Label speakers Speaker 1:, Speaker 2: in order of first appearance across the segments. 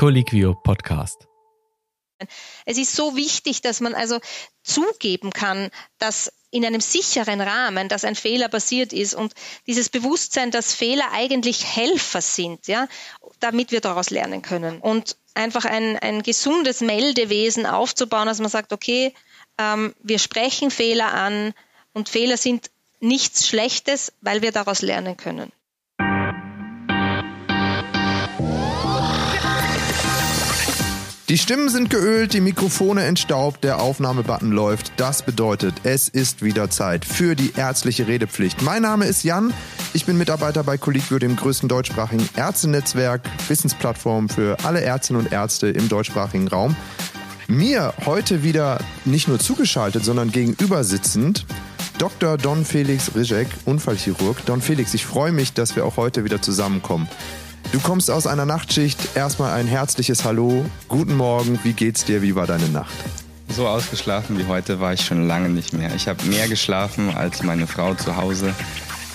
Speaker 1: Colliquio Podcast.
Speaker 2: Es ist so wichtig, dass man also zugeben kann, dass in einem sicheren Rahmen, dass ein Fehler passiert ist und dieses Bewusstsein, dass Fehler eigentlich Helfer sind, ja, damit wir daraus lernen können und einfach ein, ein gesundes Meldewesen aufzubauen, dass man sagt, okay, ähm, wir sprechen Fehler an und Fehler sind nichts Schlechtes, weil wir daraus lernen können.
Speaker 3: Die Stimmen sind geölt, die Mikrofone entstaubt, der Aufnahmebutton läuft. Das bedeutet, es ist wieder Zeit für die ärztliche Redepflicht. Mein Name ist Jan, ich bin Mitarbeiter bei Collegio, dem größten deutschsprachigen Ärztenetzwerk, Wissensplattform für alle Ärztinnen und Ärzte im deutschsprachigen Raum. Mir heute wieder nicht nur zugeschaltet, sondern gegenüber sitzend Dr. Don Felix Rizek, Unfallchirurg. Don Felix, ich freue mich, dass wir auch heute wieder zusammenkommen. Du kommst aus einer Nachtschicht. Erstmal ein herzliches Hallo. Guten Morgen. Wie geht's dir? Wie war deine Nacht?
Speaker 4: So ausgeschlafen wie heute war ich schon lange nicht mehr. Ich habe mehr geschlafen als meine Frau zu Hause.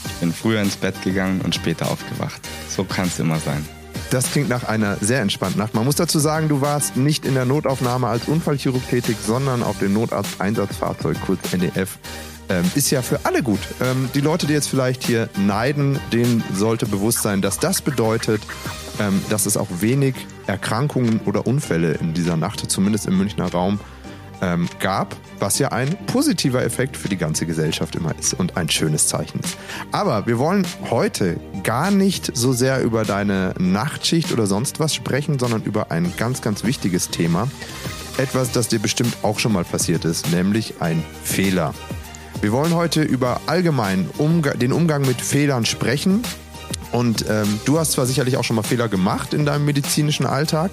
Speaker 4: Ich bin früher ins Bett gegangen und später aufgewacht. So kann es immer sein.
Speaker 3: Das klingt nach einer sehr entspannten Nacht. Man muss dazu sagen, du warst nicht in der Notaufnahme als Unfallchirurg tätig, sondern auf dem Notarzt-Einsatzfahrzeug, kurz NEF, ähm, ist ja für alle gut. Ähm, die Leute, die jetzt vielleicht hier neiden, denen sollte bewusst sein, dass das bedeutet, ähm, dass es auch wenig Erkrankungen oder Unfälle in dieser Nacht, zumindest im Münchner Raum, ähm, gab, was ja ein positiver Effekt für die ganze Gesellschaft immer ist und ein schönes Zeichen ist. Aber wir wollen heute gar nicht so sehr über deine Nachtschicht oder sonst was sprechen, sondern über ein ganz, ganz wichtiges Thema. Etwas, das dir bestimmt auch schon mal passiert ist, nämlich ein Fehler. Wir wollen heute über allgemein Umga den Umgang mit Fehlern sprechen. Und ähm, du hast zwar sicherlich auch schon mal Fehler gemacht in deinem medizinischen Alltag,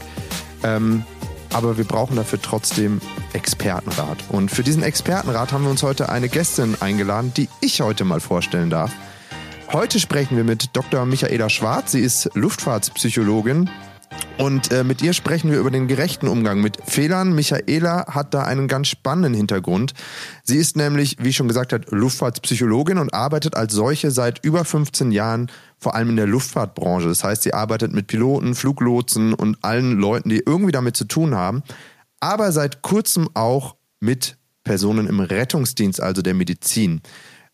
Speaker 3: ähm, aber wir brauchen dafür trotzdem Expertenrat. Und für diesen Expertenrat haben wir uns heute eine Gästin eingeladen, die ich heute mal vorstellen darf. Heute sprechen wir mit Dr. Michaela Schwarz. Sie ist Luftfahrtspsychologin und äh, mit ihr sprechen wir über den gerechten Umgang mit Fehlern. Michaela hat da einen ganz spannenden Hintergrund. Sie ist nämlich, wie schon gesagt hat, Luftfahrtspsychologin und arbeitet als solche seit über 15 Jahren vor allem in der Luftfahrtbranche. Das heißt, sie arbeitet mit Piloten, Fluglotsen und allen Leuten, die irgendwie damit zu tun haben, aber seit kurzem auch mit Personen im Rettungsdienst, also der Medizin.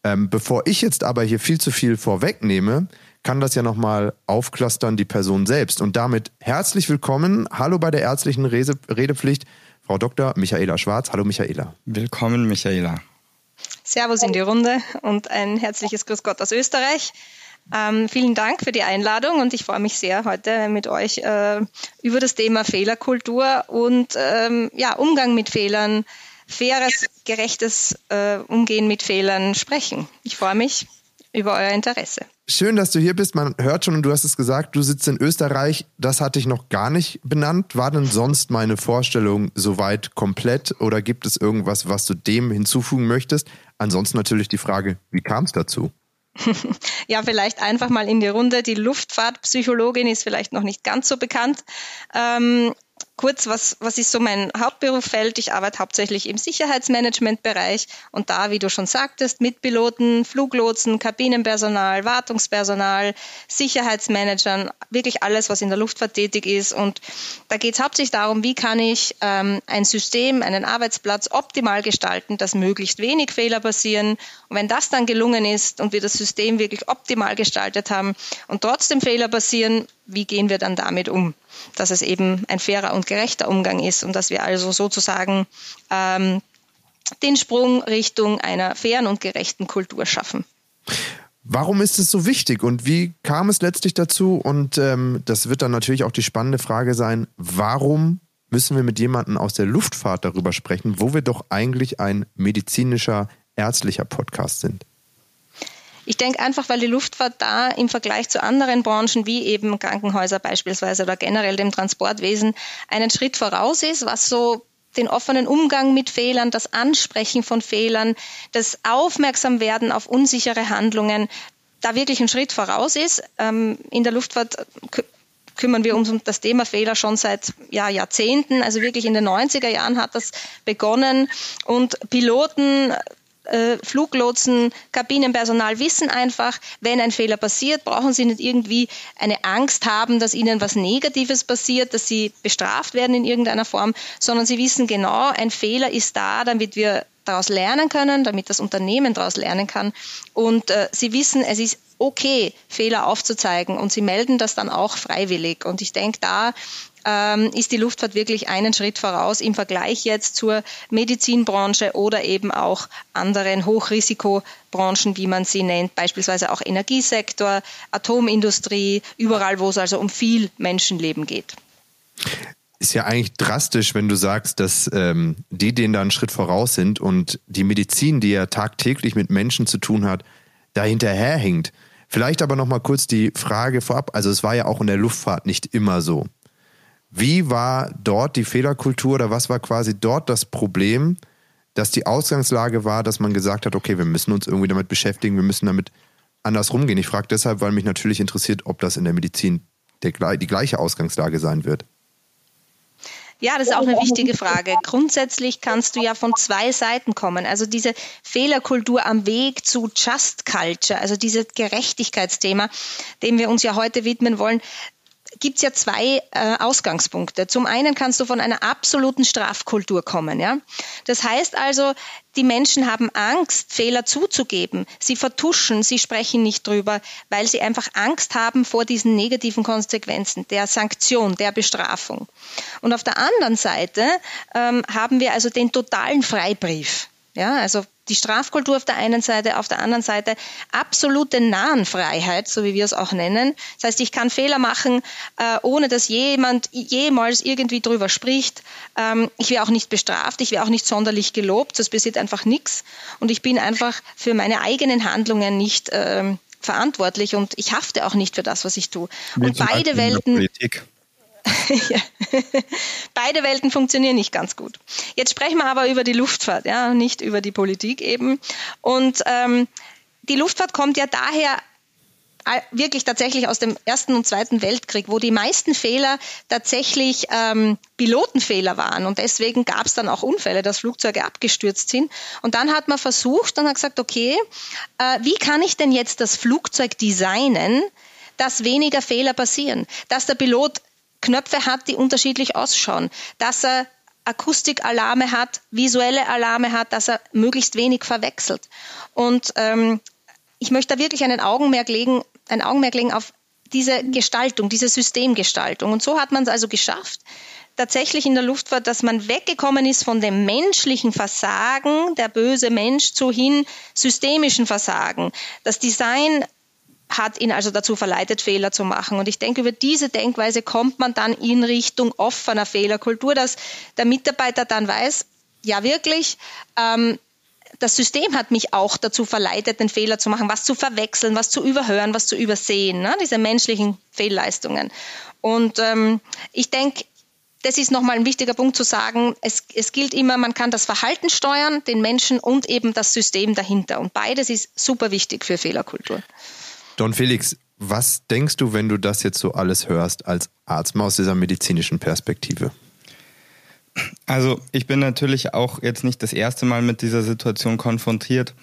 Speaker 3: Ähm, bevor ich jetzt aber hier viel zu viel vorwegnehme, kann das ja nochmal aufklustern, die Person selbst. Und damit herzlich willkommen. Hallo bei der ärztlichen Redepflicht, Frau Dr. Michaela Schwarz. Hallo Michaela.
Speaker 4: Willkommen, Michaela.
Speaker 2: Servus in die Runde und ein herzliches Grüß Gott aus Österreich. Ähm, vielen Dank für die Einladung und ich freue mich sehr, heute mit euch äh, über das Thema Fehlerkultur und ähm, ja, Umgang mit Fehlern, faires, gerechtes äh, Umgehen mit Fehlern sprechen. Ich freue mich über euer Interesse.
Speaker 3: Schön, dass du hier bist. Man hört schon und du hast es gesagt, du sitzt in Österreich. Das hatte ich noch gar nicht benannt. War denn sonst meine Vorstellung soweit komplett oder gibt es irgendwas, was du dem hinzufügen möchtest? Ansonsten natürlich die Frage, wie kam es dazu?
Speaker 2: ja, vielleicht einfach mal in die Runde. Die Luftfahrtpsychologin ist vielleicht noch nicht ganz so bekannt. Ähm, kurz, was, was ist so mein Hauptberufsfeld? Ich arbeite hauptsächlich im Sicherheitsmanagementbereich und da, wie du schon sagtest, mit Piloten, Fluglotsen, Kabinenpersonal, Wartungspersonal, Sicherheitsmanagern, wirklich alles, was in der Luftfahrt tätig ist. Und da geht es hauptsächlich darum, wie kann ich ähm, ein System, einen Arbeitsplatz optimal gestalten, dass möglichst wenig Fehler passieren. Und wenn das dann gelungen ist und wir das System wirklich optimal gestaltet haben und trotzdem Fehler passieren, wie gehen wir dann damit um? Dass es eben ein fairer und gerechter Umgang ist und dass wir also sozusagen ähm, den Sprung Richtung einer fairen und gerechten Kultur schaffen.
Speaker 3: Warum ist es so wichtig und wie kam es letztlich dazu? Und ähm, das wird dann natürlich auch die spannende Frage sein, warum müssen wir mit jemandem aus der Luftfahrt darüber sprechen, wo wir doch eigentlich ein medizinischer, ärztlicher Podcast sind?
Speaker 2: Ich denke einfach, weil die Luftfahrt da im Vergleich zu anderen Branchen wie eben Krankenhäuser beispielsweise oder generell dem Transportwesen einen Schritt voraus ist, was so den offenen Umgang mit Fehlern, das Ansprechen von Fehlern, das Aufmerksamwerden auf unsichere Handlungen da wirklich einen Schritt voraus ist. Ähm, in der Luftfahrt kümmern wir uns um das Thema Fehler schon seit ja, Jahrzehnten. Also wirklich in den 90er Jahren hat das begonnen und Piloten äh, Fluglotsen, Kabinenpersonal wissen einfach, wenn ein Fehler passiert, brauchen sie nicht irgendwie eine Angst haben, dass ihnen was Negatives passiert, dass sie bestraft werden in irgendeiner Form, sondern sie wissen genau, ein Fehler ist da, damit wir daraus lernen können, damit das Unternehmen daraus lernen kann. Und äh, sie wissen, es ist okay, Fehler aufzuzeigen und sie melden das dann auch freiwillig. Und ich denke, da ähm, ist die Luftfahrt wirklich einen Schritt voraus im Vergleich jetzt zur Medizinbranche oder eben auch anderen Hochrisikobranchen, wie man sie nennt, beispielsweise auch Energiesektor, Atomindustrie, überall, wo es also um viel Menschenleben geht
Speaker 3: ist ja eigentlich drastisch, wenn du sagst, dass ähm, die denen da einen Schritt voraus sind und die Medizin, die ja tagtäglich mit Menschen zu tun hat, da hinterherhinkt. Vielleicht aber noch mal kurz die Frage vorab. Also es war ja auch in der Luftfahrt nicht immer so. Wie war dort die Fehlerkultur oder was war quasi dort das Problem, dass die Ausgangslage war, dass man gesagt hat, okay, wir müssen uns irgendwie damit beschäftigen, wir müssen damit anders rumgehen. Ich frage deshalb, weil mich natürlich interessiert, ob das in der Medizin der, die gleiche Ausgangslage sein wird.
Speaker 2: Ja, das ist auch eine wichtige Frage. Grundsätzlich kannst du ja von zwei Seiten kommen. Also diese Fehlerkultur am Weg zu Just Culture, also dieses Gerechtigkeitsthema, dem wir uns ja heute widmen wollen, gibt es ja zwei äh, Ausgangspunkte. Zum einen kannst du von einer absoluten Strafkultur kommen. Ja? Das heißt also, die Menschen haben Angst, Fehler zuzugeben. Sie vertuschen, sie sprechen nicht drüber, weil sie einfach Angst haben vor diesen negativen Konsequenzen, der Sanktion, der Bestrafung. Und auf der anderen Seite ähm, haben wir also den totalen Freibrief. Ja, also die Strafkultur auf der einen Seite, auf der anderen Seite absolute Nahenfreiheit, so wie wir es auch nennen. Das heißt, ich kann Fehler machen, äh, ohne dass jemand jemals irgendwie drüber spricht. Ähm, ich werde auch nicht bestraft, ich werde auch nicht sonderlich gelobt, das passiert einfach nichts. Und ich bin einfach für meine eigenen Handlungen nicht ähm, verantwortlich und ich hafte auch nicht für das, was ich tue. Und beide Welten. Politik. Beide Welten funktionieren nicht ganz gut. Jetzt sprechen wir aber über die Luftfahrt, ja, nicht über die Politik eben. Und ähm, die Luftfahrt kommt ja daher äh, wirklich tatsächlich aus dem Ersten und Zweiten Weltkrieg, wo die meisten Fehler tatsächlich ähm, Pilotenfehler waren. Und deswegen gab es dann auch Unfälle, dass Flugzeuge abgestürzt sind. Und dann hat man versucht und hat gesagt, okay, äh, wie kann ich denn jetzt das Flugzeug designen, dass weniger Fehler passieren, dass der Pilot Knöpfe hat, die unterschiedlich ausschauen, dass er Akustikalarme hat, visuelle Alarme hat, dass er möglichst wenig verwechselt. Und ähm, ich möchte da wirklich einen Augenmerk legen, ein Augenmerk legen auf diese Gestaltung, diese Systemgestaltung. Und so hat man es also geschafft, tatsächlich in der Luftfahrt, dass man weggekommen ist von dem menschlichen Versagen, der böse Mensch, zu hin systemischen Versagen. Das Design hat ihn also dazu verleitet, Fehler zu machen. Und ich denke, über diese Denkweise kommt man dann in Richtung offener Fehlerkultur, dass der Mitarbeiter dann weiß, ja wirklich, ähm, das System hat mich auch dazu verleitet, den Fehler zu machen, was zu verwechseln, was zu überhören, was zu übersehen, ne? diese menschlichen Fehlleistungen. Und ähm, ich denke, das ist nochmal ein wichtiger Punkt zu sagen. Es, es gilt immer, man kann das Verhalten steuern, den Menschen und eben das System dahinter. Und beides ist super wichtig für Fehlerkultur.
Speaker 3: Don Felix, was denkst du, wenn du das jetzt so alles hörst als Arzt, mal aus dieser medizinischen Perspektive?
Speaker 4: Also ich bin natürlich auch jetzt nicht das erste Mal mit dieser Situation konfrontiert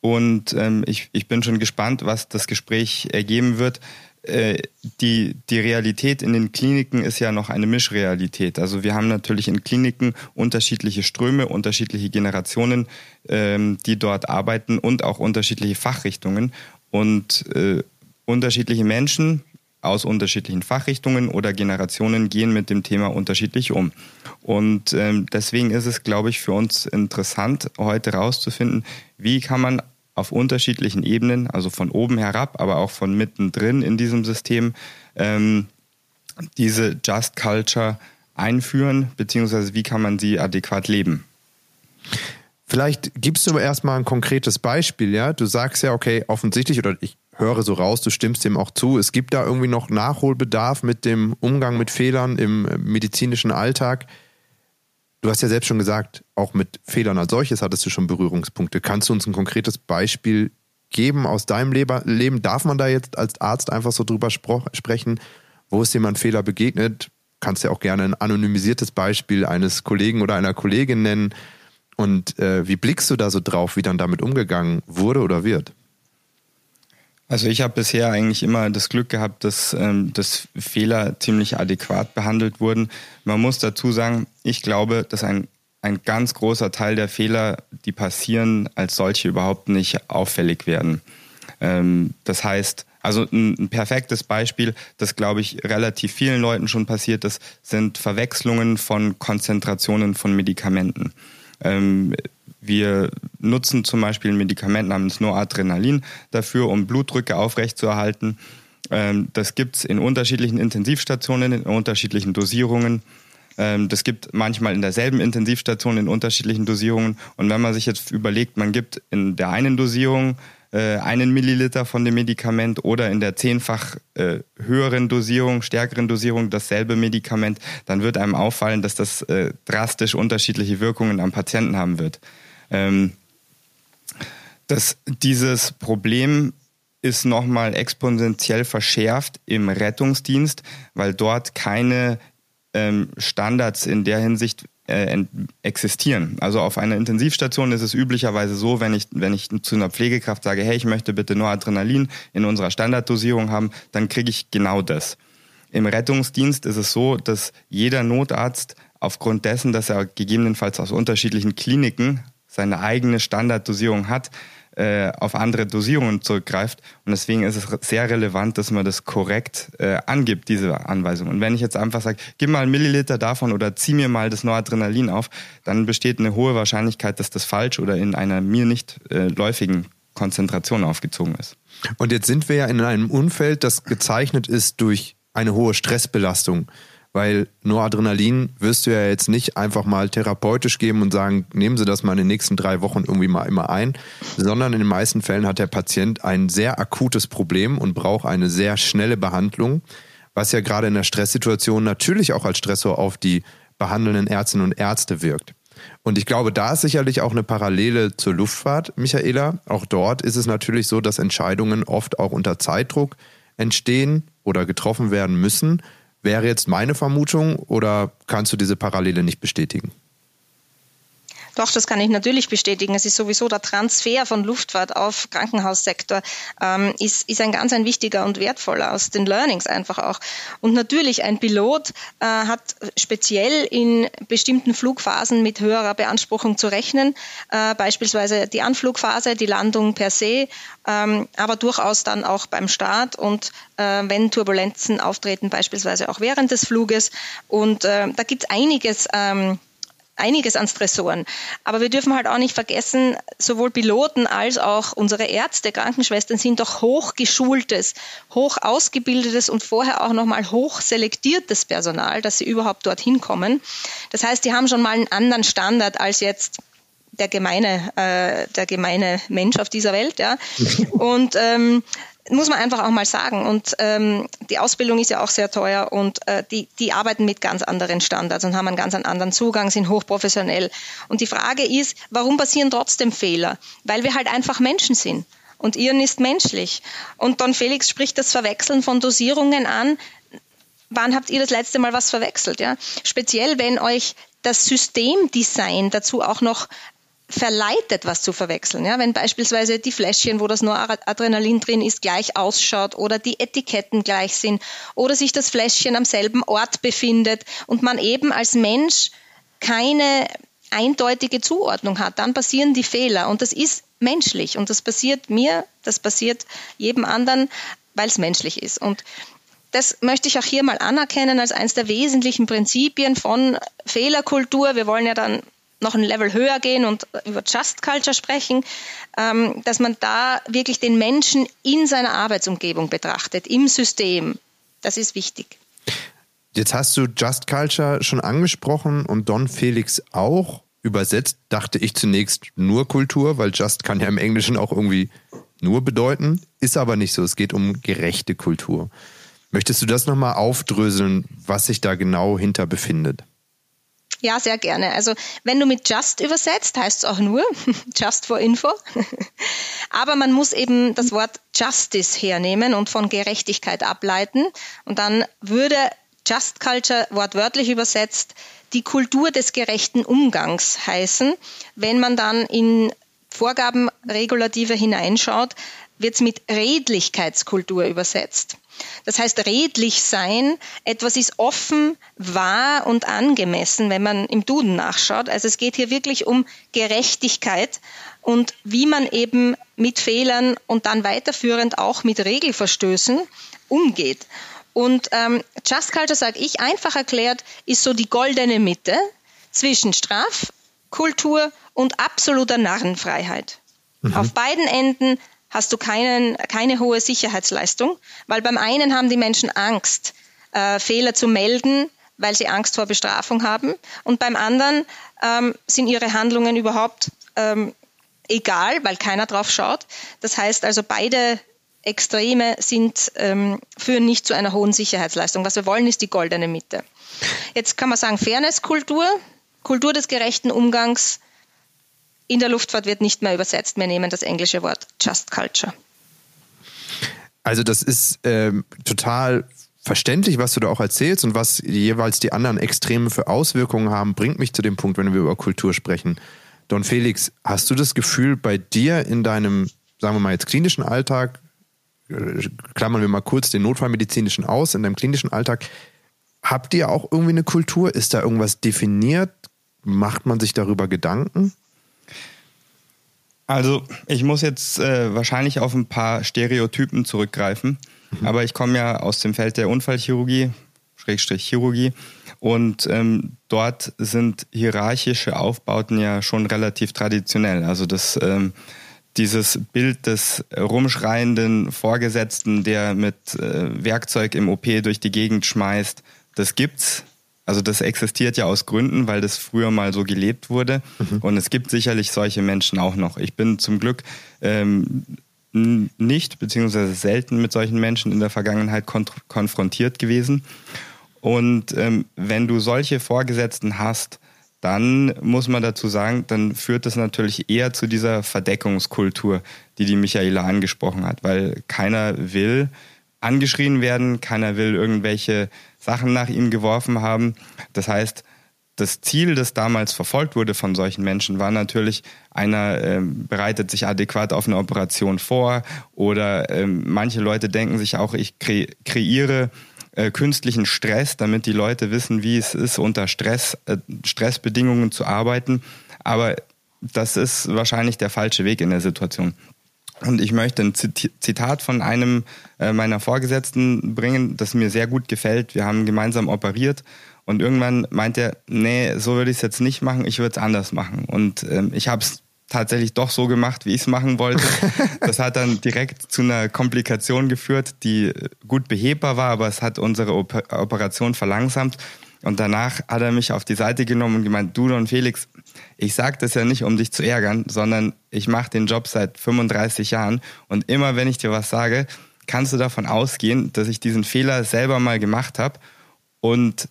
Speaker 4: und ähm, ich, ich bin schon gespannt, was das Gespräch ergeben wird. Äh, die, die Realität in den Kliniken ist ja noch eine Mischrealität. Also wir haben natürlich in Kliniken unterschiedliche Ströme, unterschiedliche Generationen, ähm, die dort arbeiten und auch unterschiedliche Fachrichtungen. Und äh, unterschiedliche Menschen aus unterschiedlichen Fachrichtungen oder Generationen gehen mit dem Thema unterschiedlich um. Und ähm, deswegen ist es, glaube ich, für uns interessant, heute herauszufinden, wie kann man auf unterschiedlichen Ebenen, also von oben herab, aber auch von mittendrin in diesem System, ähm, diese Just Culture einführen, beziehungsweise wie kann man sie adäquat leben.
Speaker 3: Vielleicht gibst du aber erstmal ein konkretes Beispiel, ja? Du sagst ja, okay, offensichtlich, oder ich höre so raus, du stimmst dem auch zu, es gibt da irgendwie noch Nachholbedarf mit dem Umgang mit Fehlern im medizinischen Alltag. Du hast ja selbst schon gesagt, auch mit Fehlern als solches hattest du schon Berührungspunkte. Kannst du uns ein konkretes Beispiel geben aus deinem Leben? Darf man da jetzt als Arzt einfach so drüber sprechen, wo ist jemand Fehler begegnet? Kannst ja auch gerne ein anonymisiertes Beispiel eines Kollegen oder einer Kollegin nennen Und äh, wie blickst du da so drauf, wie dann damit umgegangen wurde oder wird?
Speaker 4: Also ich habe bisher eigentlich immer das Glück gehabt, dass, ähm, dass Fehler ziemlich adäquat behandelt wurden. Man muss dazu sagen, ich glaube, dass ein, ein ganz großer Teil der Fehler, die passieren, als solche überhaupt nicht auffällig werden. Ähm, das heißt, also ein, ein, perfektes Beispiel, das glaube ich relativ vielen Leuten schon passiert ist, sind Verwechslungen von Konzentrationen von Medikamenten. Ähm, wir nutzen zum Beispiel ein Medikament namens Noradrenalin dafür, um Blutdrücke aufrechtzuerhalten. Ähm, das gibt es in unterschiedlichen Intensivstationen, in unterschiedlichen Dosierungen. Ähm, das gibt manchmal in derselben Intensivstation in unterschiedlichen Dosierungen. Und wenn man sich jetzt überlegt, man gibt in der einen Dosierung äh, einen Milliliter von dem Medikament oder in der zehnfach äh, höheren Dosierung, stärkeren Dosierung dasselbe Medikament, dann wird einem auffallen, dass das äh, drastisch unterschiedliche Wirkungen am Patienten haben wird. Ähm, dass dieses Problem ist nochmal exponentiell verschärft im Rettungsdienst, weil dort keine ähm, Standards in der Hinsicht äh, existieren. Also auf einer Intensivstation ist es üblicherweise so, wenn ich, wenn ich zu einer Pflegekraft sage, hey, ich möchte bitte nur Adrenalin in unserer Standarddosierung haben, dann kriege ich genau das. Im Rettungsdienst ist es so, dass jeder Notarzt aufgrund dessen, dass er gegebenenfalls aus unterschiedlichen Kliniken seine eigene Standarddosierung hat, äh, auf andere Dosierungen zurückgreift. Und deswegen ist es sehr relevant, dass man das korrekt äh, angibt, diese Anweisung. Und wenn ich jetzt einfach sage, gib mal einen Milliliter davon oder zieh mir mal das Noradrenalin auf, dann besteht eine hohe Wahrscheinlichkeit, dass das falsch oder in einer mir nicht äh, läufigen Konzentration aufgezogen ist.
Speaker 3: Und jetzt sind wir ja in einem Umfeld, das gezeichnet ist durch eine hohe Stressbelastung. Weil Noradrenalin wirst du ja jetzt nicht einfach mal therapeutisch geben und sagen, nehmen Sie das mal in den nächsten drei Wochen irgendwie mal immer ein, sondern in den meisten Fällen hat der Patient ein sehr akutes Problem und braucht eine sehr schnelle Behandlung, was ja gerade in der Stresssituation natürlich auch als Stressor auf die behandelnden Ärztinnen und Ärzte wirkt. Und ich glaube, da ist sicherlich auch eine Parallele zur Luftfahrt, Michaela. Auch dort ist es natürlich so, dass Entscheidungen oft auch unter Zeitdruck entstehen oder getroffen werden müssen wäre jetzt meine Vermutung oder kannst du diese Parallele nicht bestätigen?
Speaker 2: Doch, das kann ich natürlich bestätigen. Es ist sowieso der Transfer von Luftfahrt auf Krankenhaussektor ähm, ist, ist ein ganz ein wichtiger und wertvoller aus den Learnings einfach auch. Und natürlich ein Pilot äh, hat speziell in bestimmten Flugphasen mit höherer Beanspruchung zu rechnen, äh, beispielsweise die Anflugphase, die Landung per se, ähm, aber durchaus dann auch beim Start und äh, wenn Turbulenzen auftreten, beispielsweise auch während des Fluges. Und äh, da gibt es einiges. Ähm, einiges an Stressoren. Aber wir dürfen halt auch nicht vergessen, sowohl Piloten als auch unsere Ärzte, Krankenschwestern sind doch hochgeschultes, hoch ausgebildetes und vorher auch nochmal hoch selektiertes Personal, dass sie überhaupt dorthin kommen. Das heißt, die haben schon mal einen anderen Standard als jetzt der gemeine, äh, der gemeine Mensch auf dieser Welt. Ja. Und ähm, muss man einfach auch mal sagen. Und ähm, die Ausbildung ist ja auch sehr teuer und äh, die, die arbeiten mit ganz anderen Standards und haben einen ganz anderen Zugang, sind hochprofessionell. Und die Frage ist, warum passieren trotzdem Fehler? Weil wir halt einfach Menschen sind. Und Ihren ist menschlich. Und Don Felix spricht das Verwechseln von Dosierungen an. Wann habt ihr das letzte Mal was verwechselt? Ja? Speziell, wenn euch das Systemdesign dazu auch noch verleitet, was zu verwechseln. Ja, wenn beispielsweise die Fläschchen, wo das Noradrenalin drin ist, gleich ausschaut oder die Etiketten gleich sind oder sich das Fläschchen am selben Ort befindet und man eben als Mensch keine eindeutige Zuordnung hat, dann passieren die Fehler und das ist menschlich und das passiert mir, das passiert jedem anderen, weil es menschlich ist und das möchte ich auch hier mal anerkennen als eines der wesentlichen Prinzipien von Fehlerkultur. Wir wollen ja dann noch ein Level höher gehen und über Just Culture sprechen, ähm, dass man da wirklich den Menschen in seiner Arbeitsumgebung betrachtet, im System. Das ist wichtig.
Speaker 3: Jetzt hast du Just Culture schon angesprochen und Don Felix auch. Übersetzt dachte ich zunächst nur Kultur, weil Just kann ja im Englischen auch irgendwie nur bedeuten, ist aber nicht so. Es geht um gerechte Kultur. Möchtest du das nochmal aufdröseln, was sich da genau hinter befindet?
Speaker 2: Ja, sehr gerne. Also wenn du mit just übersetzt, heißt es auch nur just for info. Aber man muss eben das Wort justice hernehmen und von Gerechtigkeit ableiten. Und dann würde Just Culture wortwörtlich übersetzt die Kultur des gerechten Umgangs heißen. Wenn man dann in Vorgabenregulative hineinschaut, wird es mit Redlichkeitskultur übersetzt. Das heißt, redlich sein, etwas ist offen, wahr und angemessen, wenn man im Duden nachschaut. Also es geht hier wirklich um Gerechtigkeit und wie man eben mit Fehlern und dann weiterführend auch mit Regelverstößen umgeht. Und ähm, Just Culture, sage ich, einfach erklärt, ist so die goldene Mitte zwischen Strafkultur und absoluter Narrenfreiheit. Mhm. Auf beiden Enden hast du keinen, keine hohe Sicherheitsleistung, weil beim einen haben die Menschen Angst, äh, Fehler zu melden, weil sie Angst vor Bestrafung haben, und beim anderen ähm, sind ihre Handlungen überhaupt ähm, egal, weil keiner drauf schaut. Das heißt also, beide Extreme sind, ähm, führen nicht zu einer hohen Sicherheitsleistung. Was wir wollen, ist die goldene Mitte. Jetzt kann man sagen, Fairnesskultur, Kultur des gerechten Umgangs in der Luftfahrt wird nicht mehr übersetzt. Wir nehmen das englische Wort Just Culture.
Speaker 3: Also das ist ähm, total verständlich, was du da auch erzählst und was jeweils die anderen Extreme für Auswirkungen haben, bringt mich zu dem Punkt, wenn wir über Kultur sprechen. Don Felix, hast du das Gefühl bei dir in deinem, sagen wir mal jetzt klinischen Alltag, äh, klammern wir mal kurz den Notfallmedizinischen aus, in deinem klinischen Alltag, habt ihr auch irgendwie eine Kultur? Ist da irgendwas definiert? Macht man sich darüber Gedanken?
Speaker 4: Also ich muss jetzt äh, wahrscheinlich auf ein paar Stereotypen zurückgreifen, mhm. aber ich komme ja aus dem Feld der Unfallchirurgie, Schrägstrich Chirurgie, und ähm, dort sind hierarchische Aufbauten ja schon relativ traditionell. Also das ähm, dieses Bild des rumschreienden Vorgesetzten, der mit äh, Werkzeug im OP durch die Gegend schmeißt, das gibt's also das existiert ja aus Gründen, weil das früher mal so gelebt wurde. Mhm. Und es gibt sicherlich solche Menschen auch noch. Ich bin zum Glück ähm, nicht, beziehungsweise selten mit solchen Menschen in der Vergangenheit konfrontiert gewesen. Und ähm, wenn du solche Vorgesetzten hast, dann muss man dazu sagen, dann führt das natürlich eher zu dieser Verdeckungskultur, die die Michaela angesprochen hat, weil keiner will angeschrien werden, keiner will irgendwelche Sachen nach ihm geworfen haben. Das heißt, das Ziel, das damals verfolgt wurde von solchen Menschen, war natürlich, einer ähm, bereitet sich adäquat auf eine Operation vor oder ähm, manche Leute denken sich auch, ich kre kreiere äh, künstlichen Stress, damit die Leute wissen, wie es ist, unter Stress, äh, Stressbedingungen zu arbeiten. Aber das ist wahrscheinlich der falsche Weg in der Situation. Und ich möchte ein Zitat von einem äh, meiner Vorgesetzten bringen, das mir sehr gut gefällt. Wir haben gemeinsam operiert und irgendwann meint er, nee, so würde ich es jetzt nicht machen, ich würde es anders machen. Und ähm, ich habe es tatsächlich doch so gemacht, wie ich es machen wollte. Das hat dann direkt zu einer Komplikation geführt, die gut behebbar war, aber es hat unsere Operation verlangsamt. Und danach hat er mich auf die Seite genommen und gemeint, du und Felix, ich sage das ja nicht, um dich zu ärgern, sondern ich mache den Job seit 35 Jahren und immer wenn ich dir was sage, kannst du davon ausgehen, dass ich diesen Fehler selber mal gemacht habe und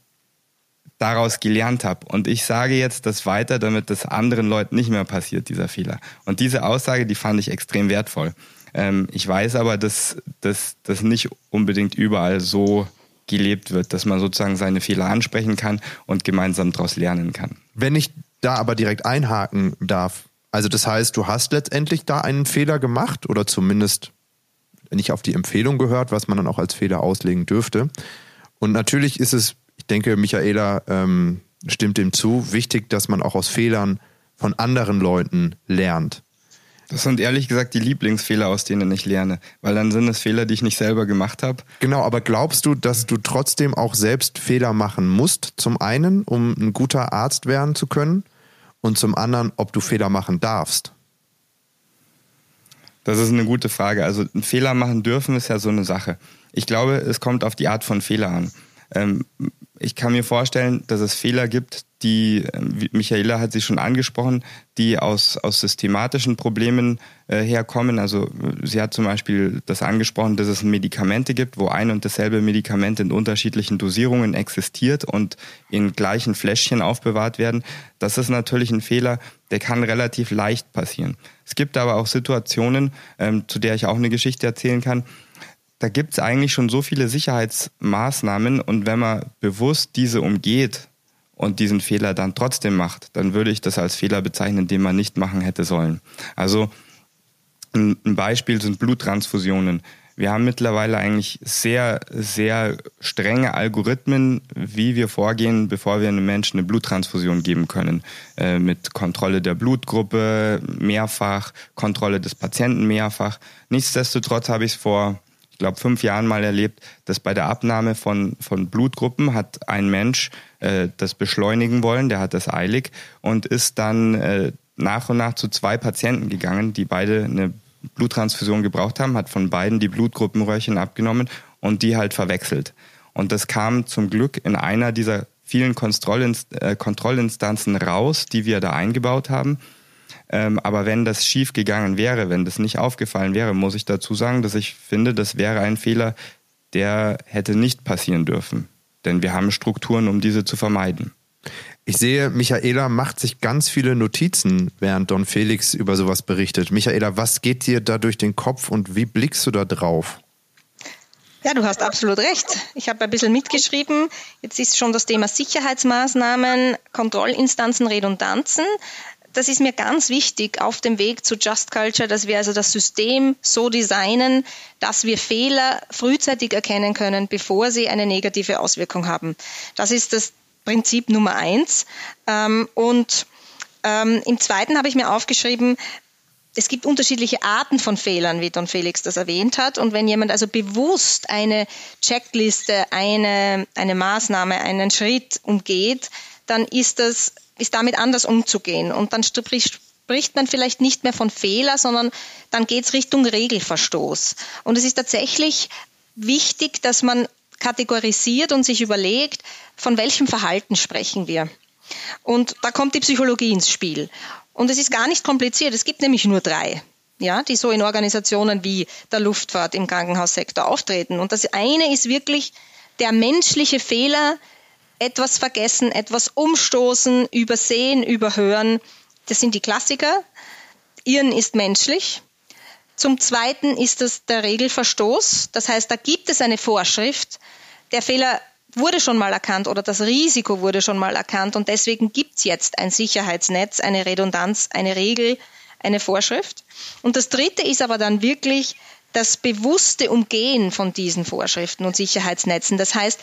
Speaker 4: daraus gelernt habe. Und ich sage jetzt das weiter, damit das anderen Leuten nicht mehr passiert, dieser Fehler. Und diese Aussage, die fand ich extrem wertvoll. Ähm, ich weiß aber, dass das nicht unbedingt überall so gelebt wird, dass man sozusagen seine Fehler ansprechen kann und gemeinsam daraus lernen kann.
Speaker 3: Wenn ich da aber direkt einhaken darf, also das heißt, du hast letztendlich da einen Fehler gemacht oder zumindest nicht auf die Empfehlung gehört, was man dann auch als Fehler auslegen dürfte. Und natürlich ist es, ich denke, Michaela ähm, stimmt dem zu, wichtig, dass man auch aus Fehlern von anderen Leuten lernt.
Speaker 4: Das sind ehrlich gesagt die Lieblingsfehler, aus denen ich lerne, weil dann sind es Fehler, die ich nicht selber gemacht habe.
Speaker 3: Genau, aber glaubst du, dass du trotzdem auch selbst Fehler machen musst, zum einen, um ein guter Arzt werden zu können und zum anderen, ob du Fehler machen darfst?
Speaker 4: Das ist eine gute Frage. Also ein Fehler machen dürfen ist ja so eine Sache. Ich glaube, es kommt auf die Art von Fehler an. Ähm, ich kann mir vorstellen, dass es Fehler gibt, die, äh, Michaela hat sie schon angesprochen, die aus, aus systematischen Problemen äh, herkommen. Also sie hat zum Beispiel das angesprochen, dass es Medikamente gibt, wo ein und dasselbe Medikament in unterschiedlichen Dosierungen existiert und in gleichen Fläschchen aufbewahrt werden. Das ist natürlich ein Fehler, der kann relativ leicht passieren. Es gibt aber auch Situationen, ähm, zu der ich auch eine Geschichte erzählen kann, da gibt es eigentlich schon so viele Sicherheitsmaßnahmen und wenn man bewusst diese umgeht und diesen Fehler dann trotzdem macht, dann würde ich das als Fehler bezeichnen, den man nicht machen hätte sollen. Also ein Beispiel sind Bluttransfusionen. Wir haben mittlerweile eigentlich sehr, sehr strenge Algorithmen, wie wir vorgehen, bevor wir einem Menschen eine Bluttransfusion geben können. Äh, mit Kontrolle der Blutgruppe mehrfach, Kontrolle des Patienten mehrfach. Nichtsdestotrotz habe ich es vor, glaube, fünf Jahren mal erlebt, dass bei der Abnahme von, von Blutgruppen hat ein Mensch äh, das beschleunigen wollen, der hat das eilig und ist dann äh, nach und nach zu zwei Patienten gegangen, die beide eine Bluttransfusion gebraucht haben, hat von beiden die Blutgruppenröhrchen abgenommen und die halt verwechselt. Und das kam zum Glück in einer dieser vielen Kontrollinst äh, Kontrollinstanzen raus, die wir da eingebaut haben. Ähm, aber wenn das schief gegangen wäre, wenn das nicht aufgefallen wäre, muss ich dazu sagen, dass ich finde, das wäre ein Fehler, der hätte nicht passieren dürfen. Denn wir haben Strukturen, um diese zu vermeiden.
Speaker 3: Ich sehe, Michaela macht sich ganz viele Notizen, während Don Felix über sowas berichtet. Michaela, was geht dir da durch den Kopf und wie blickst du da drauf?
Speaker 2: Ja, du hast absolut recht. Ich habe ein bisschen mitgeschrieben. Jetzt ist schon das Thema Sicherheitsmaßnahmen, Kontrollinstanzen, Redundanzen. Das ist mir ganz wichtig auf dem Weg zu Just Culture, dass wir also das System so designen, dass wir Fehler frühzeitig erkennen können, bevor sie eine negative Auswirkung haben. Das ist das Prinzip Nummer eins. Ähm, und ähm, im zweiten habe ich mir aufgeschrieben, es gibt unterschiedliche Arten von Fehlern, wie Don Felix das erwähnt hat. Und wenn jemand also bewusst eine Checkliste, eine, eine Maßnahme, einen Schritt umgeht, dann ist das, ist damit anders umzugehen. Und dann spricht, man vielleicht nicht mehr von Fehler, sondern dann geht es Richtung Regelverstoß. Und es ist tatsächlich wichtig, dass man kategorisiert und sich überlegt, von welchem Verhalten sprechen wir. Und da kommt die Psychologie ins Spiel. Und es ist gar nicht kompliziert. Es gibt nämlich nur drei, ja, die so in Organisationen wie der Luftfahrt im Krankenhaussektor auftreten. Und das eine ist wirklich der menschliche Fehler, etwas vergessen, etwas umstoßen, übersehen, überhören. Das sind die Klassiker. Irren ist menschlich. Zum Zweiten ist es der Regelverstoß. Das heißt, da gibt es eine Vorschrift. Der Fehler wurde schon mal erkannt oder das Risiko wurde schon mal erkannt und deswegen gibt es jetzt ein Sicherheitsnetz, eine Redundanz, eine Regel, eine Vorschrift. Und das Dritte ist aber dann wirklich das bewusste Umgehen von diesen Vorschriften und Sicherheitsnetzen. Das heißt,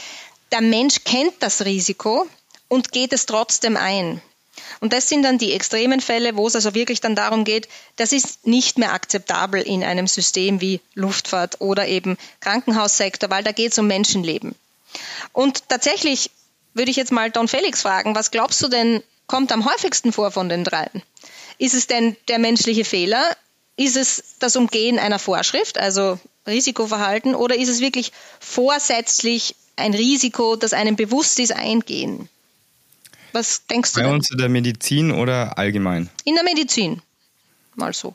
Speaker 2: der Mensch kennt das Risiko und geht es trotzdem ein. Und das sind dann die extremen Fälle, wo es also wirklich dann darum geht, das ist nicht mehr akzeptabel in einem System wie Luftfahrt oder eben Krankenhaussektor, weil da geht es um Menschenleben. Und tatsächlich würde ich jetzt mal Don Felix fragen, was glaubst du denn, kommt am häufigsten vor von den dreien? Ist es denn der menschliche Fehler? Ist es das Umgehen einer Vorschrift, also Risikoverhalten, oder ist es wirklich vorsätzlich ein Risiko, das einem bewusst ist, eingehen? Was denkst du?
Speaker 4: Bei uns in der Medizin oder allgemein?
Speaker 2: In der Medizin. Mal so.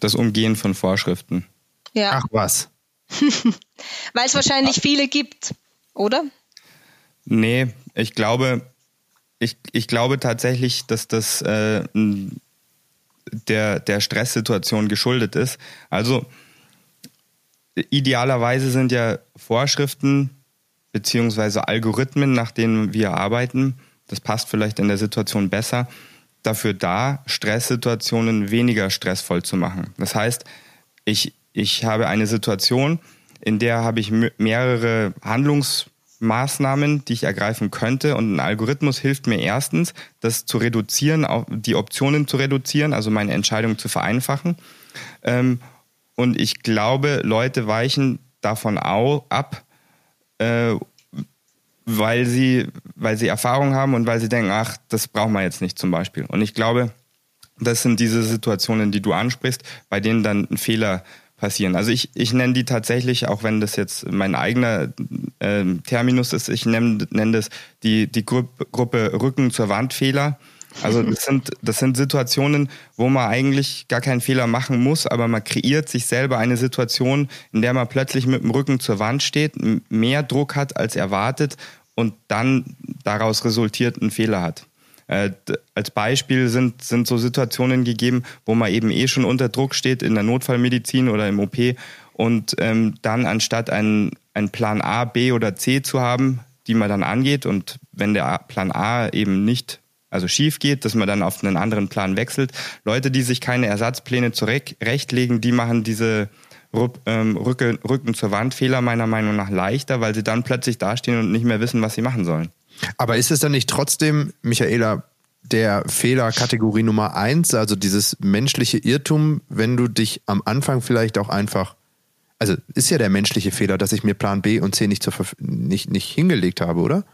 Speaker 4: Das Umgehen von Vorschriften.
Speaker 3: Ja. Ach was.
Speaker 2: Weil es wahrscheinlich viele gibt, oder?
Speaker 4: Nee, ich glaube, ich, ich glaube tatsächlich, dass das äh, der, der Stresssituation geschuldet ist. Also idealerweise sind ja Vorschriften beziehungsweise Algorithmen, nach denen wir arbeiten, das passt vielleicht in der Situation besser, dafür da, Stresssituationen weniger stressvoll zu machen. Das heißt, ich, ich habe eine Situation, in der habe ich mehrere Handlungsmaßnahmen, die ich ergreifen könnte. Und ein Algorithmus hilft mir erstens, das zu reduzieren, die Optionen zu reduzieren, also meine Entscheidung zu vereinfachen. Ähm, und ich glaube, Leute weichen davon ab, äh, weil sie, weil sie Erfahrung haben und weil sie denken, ach, das brauchen wir jetzt nicht zum Beispiel. Und ich glaube, das sind diese Situationen, die du ansprichst, bei denen dann ein Fehler passieren. Also ich, ich nenne die tatsächlich, auch wenn das jetzt mein eigener äh, Terminus ist, ich nenne, nenne das die, die Gruppe, Gruppe Rücken zur Wand Fehler. Also das sind, das sind Situationen, wo man eigentlich gar keinen Fehler machen muss, aber man kreiert sich selber eine Situation, in der man plötzlich mit dem Rücken zur Wand steht, mehr Druck hat als erwartet und dann daraus resultiert einen Fehler hat. Äh, als Beispiel sind, sind so Situationen gegeben, wo man eben eh schon unter Druck steht in der Notfallmedizin oder im OP und ähm, dann anstatt einen, einen Plan A, B oder C zu haben, die man dann angeht und wenn der Plan A eben nicht also schief geht, dass man dann auf einen anderen Plan wechselt. Leute, die sich keine Ersatzpläne zurechtlegen, die machen diese ähm, Rücken, zur Wand Fehler meiner Meinung nach leichter, weil sie dann plötzlich dastehen und nicht mehr wissen, was sie machen sollen.
Speaker 3: Aber ist es dann nicht trotzdem, Michaela, der Fehler Kategorie Nummer eins, also dieses menschliche Irrtum, wenn du dich am Anfang vielleicht auch einfach, also ist ja der menschliche Fehler, dass ich mir Plan B und C nicht, zur, nicht, nicht hingelegt habe, oder?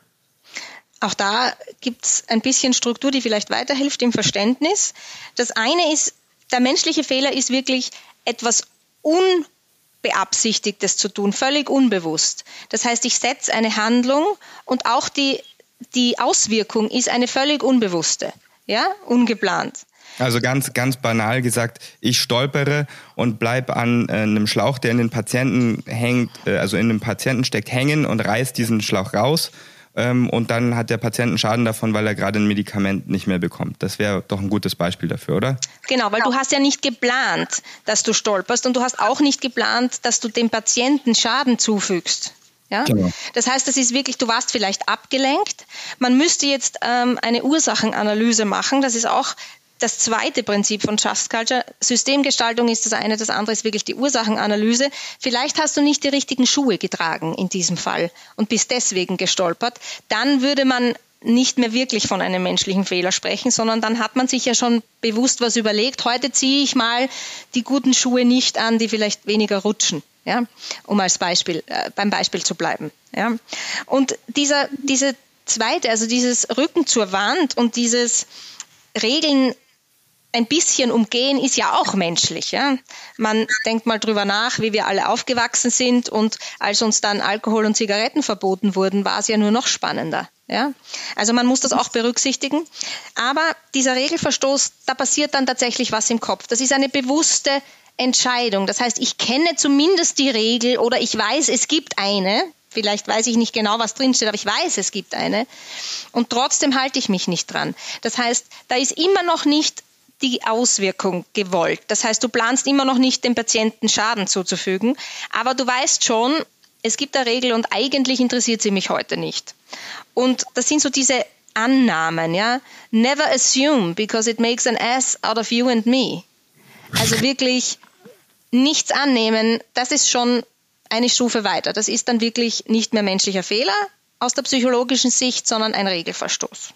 Speaker 2: Auch da gibt es ein bisschen Struktur, die vielleicht weiterhilft im Verständnis. Das eine ist, der menschliche Fehler ist wirklich etwas Unbeabsichtigtes zu tun, völlig unbewusst. Das heißt, ich setze eine Handlung und auch die, die Auswirkung ist eine völlig unbewusste, ja, ungeplant.
Speaker 4: Also ganz, ganz banal gesagt, ich stolpere und bleibe an äh, einem Schlauch, der in den Patienten hängt, äh, also in dem Patienten steckt, hängen und reiß diesen Schlauch raus ähm, und dann hat der Patient einen Schaden davon, weil er gerade ein Medikament nicht mehr bekommt. Das wäre doch ein gutes Beispiel dafür, oder?
Speaker 2: Genau, weil du hast ja nicht geplant, dass du stolperst und du hast auch nicht geplant, dass du dem Patienten Schaden zufügst. Ja? Genau. Das heißt, das ist wirklich, du warst vielleicht abgelenkt. Man müsste jetzt ähm, eine Ursachenanalyse machen. Das ist auch das zweite Prinzip von Just Culture. Systemgestaltung ist das eine, das andere ist wirklich die Ursachenanalyse. Vielleicht hast du nicht die richtigen Schuhe getragen in diesem Fall und bist deswegen gestolpert. Dann würde man nicht mehr wirklich von einem menschlichen Fehler sprechen, sondern dann hat man sich ja schon bewusst was überlegt. Heute ziehe ich mal die guten Schuhe nicht an, die vielleicht weniger rutschen, ja, um als Beispiel äh, beim Beispiel zu bleiben. Ja. Und dieser diese zweite, also dieses Rücken zur Wand und dieses Regeln ein bisschen umgehen ist ja auch menschlich. Ja? Man denkt mal drüber nach, wie wir alle aufgewachsen sind und als uns dann Alkohol und Zigaretten verboten wurden, war es ja nur noch spannender. Ja? Also man muss das auch berücksichtigen. Aber dieser Regelverstoß, da passiert dann tatsächlich was im Kopf. Das ist eine bewusste Entscheidung. Das heißt, ich kenne zumindest die Regel oder ich weiß, es gibt eine. Vielleicht weiß ich nicht genau, was drinsteht, aber ich weiß, es gibt eine. Und trotzdem halte ich mich nicht dran. Das heißt, da ist immer noch nicht die Auswirkung gewollt. Das heißt, du planst immer noch nicht dem Patienten Schaden zuzufügen, aber du weißt schon, es gibt eine Regel und eigentlich interessiert sie mich heute nicht. Und das sind so diese Annahmen, ja. Never assume because it makes an ass out of you and me. Also wirklich nichts annehmen, das ist schon eine Stufe weiter. Das ist dann wirklich nicht mehr menschlicher Fehler aus der psychologischen Sicht, sondern ein Regelverstoß.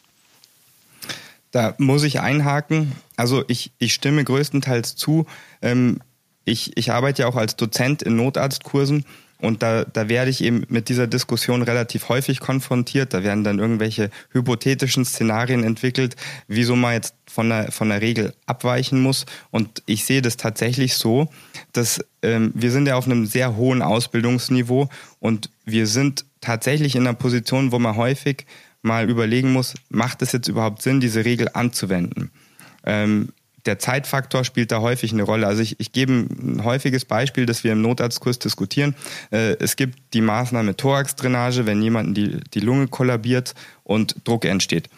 Speaker 4: Da muss ich einhaken. Also ich, ich stimme größtenteils zu. Ähm, ich, ich arbeite ja auch als Dozent in Notarztkursen und da, da werde ich eben mit dieser Diskussion relativ häufig konfrontiert. Da werden dann irgendwelche hypothetischen Szenarien entwickelt, wieso man jetzt von der, von der Regel abweichen muss. Und ich sehe das tatsächlich so, dass ähm, wir sind ja auf einem sehr hohen Ausbildungsniveau und wir sind tatsächlich in einer Position, wo man häufig mal überlegen muss, macht es jetzt überhaupt Sinn, diese Regel anzuwenden? Ähm, der Zeitfaktor spielt da häufig eine Rolle. Also ich, ich gebe ein häufiges Beispiel, das wir im Notarztkurs diskutieren. Äh, es gibt die Maßnahme Thoraxdrainage, wenn jemanden die, die Lunge kollabiert und Druck entsteht.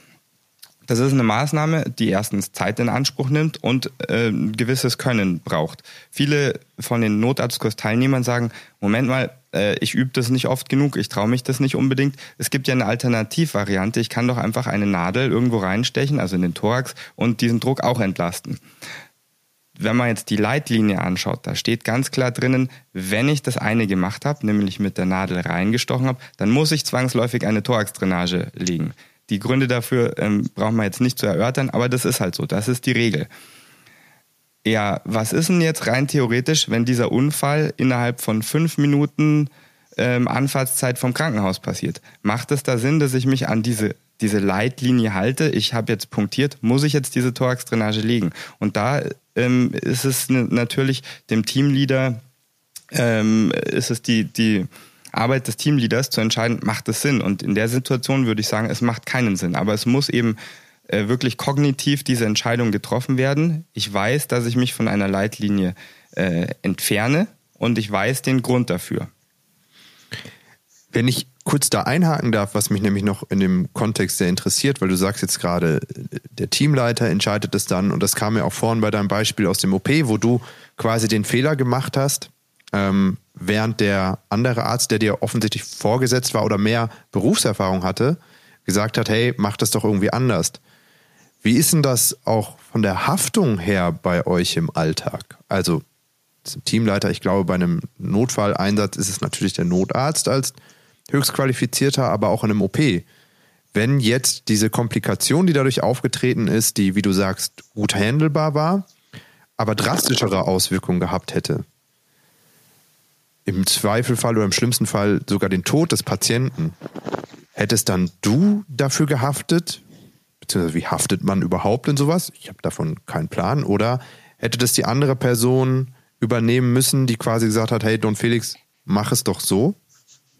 Speaker 4: Das ist eine Maßnahme, die erstens Zeit in Anspruch nimmt und äh, ein gewisses Können braucht. Viele von den Notarztkursteilnehmern sagen, Moment mal, äh, ich übe das nicht oft genug, ich traue mich das nicht unbedingt. Es gibt ja eine Alternativvariante, ich kann doch einfach eine Nadel irgendwo reinstechen, also in den Thorax, und diesen Druck auch entlasten. Wenn man jetzt die Leitlinie anschaut, da steht ganz klar drinnen, wenn ich das eine gemacht habe, nämlich mit der Nadel reingestochen habe, dann muss ich zwangsläufig eine Thoraxdrainage legen. Die Gründe dafür ähm, brauchen wir jetzt nicht zu erörtern, aber das ist halt so, das ist die Regel. Ja, was ist denn jetzt rein theoretisch, wenn dieser Unfall innerhalb von fünf Minuten ähm, Anfahrtszeit vom Krankenhaus passiert? Macht es da Sinn, dass ich mich an diese, diese Leitlinie halte? Ich habe jetzt punktiert, muss ich jetzt diese Thorax-Drainage legen? Und da ähm, ist es natürlich dem Teamleader, ähm, ist es die, die Arbeit des Teamleaders zu entscheiden, macht es Sinn? Und in der Situation würde ich sagen, es macht keinen Sinn. Aber es muss eben äh, wirklich kognitiv diese Entscheidung getroffen werden. Ich weiß, dass ich mich von einer Leitlinie äh, entferne und ich weiß den Grund dafür.
Speaker 3: Wenn ich kurz da einhaken darf, was mich nämlich noch in dem Kontext sehr interessiert, weil du sagst jetzt gerade, der Teamleiter entscheidet es dann und das kam ja auch vorhin bei deinem Beispiel aus dem OP, wo du quasi den Fehler gemacht hast, ähm, während der andere Arzt, der dir offensichtlich vorgesetzt war oder mehr Berufserfahrung hatte, gesagt hat, hey, mach das doch irgendwie anders. Wie ist denn das auch von der Haftung her bei euch im Alltag? Also zum Teamleiter, ich glaube, bei einem Notfalleinsatz ist es natürlich der Notarzt als höchstqualifizierter, aber auch in einem OP. Wenn jetzt diese Komplikation, die dadurch aufgetreten ist, die, wie du sagst, gut handelbar war, aber drastischere Auswirkungen gehabt hätte, im Zweifelfall oder im schlimmsten Fall sogar den Tod des Patienten, hättest dann du dafür gehaftet? Beziehungsweise wie haftet man überhaupt in sowas? Ich habe davon keinen Plan. Oder hätte das die andere Person übernehmen müssen, die quasi gesagt hat, hey Don Felix, mach es doch so?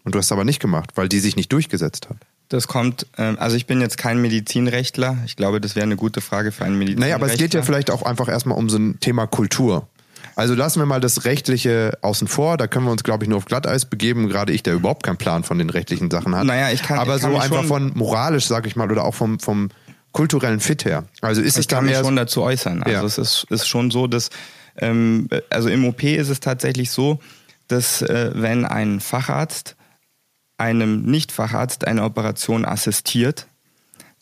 Speaker 3: Und du hast es aber nicht gemacht, weil die sich nicht durchgesetzt hat.
Speaker 4: Das kommt, ähm, also ich bin jetzt kein Medizinrechtler. Ich glaube, das wäre eine gute Frage für einen Medizinrechtler.
Speaker 3: Naja, aber es geht ja vielleicht auch einfach erstmal um so ein Thema Kultur. Also lassen wir mal das Rechtliche außen vor. Da können wir uns, glaube ich, nur auf Glatteis begeben. Gerade ich, der überhaupt keinen Plan von den rechtlichen Sachen hat.
Speaker 4: Naja, ich kann.
Speaker 3: Aber
Speaker 4: ich kann
Speaker 3: so einfach von moralisch, sag ich mal, oder auch vom, vom kulturellen Fit her. Also ist
Speaker 4: ich
Speaker 3: es
Speaker 4: kann mich schon dazu äußern. Also
Speaker 3: Ja.
Speaker 4: es ist, ist schon so, dass ähm, also im OP ist es tatsächlich so, dass äh, wenn ein Facharzt einem Nicht-Facharzt eine Operation assistiert,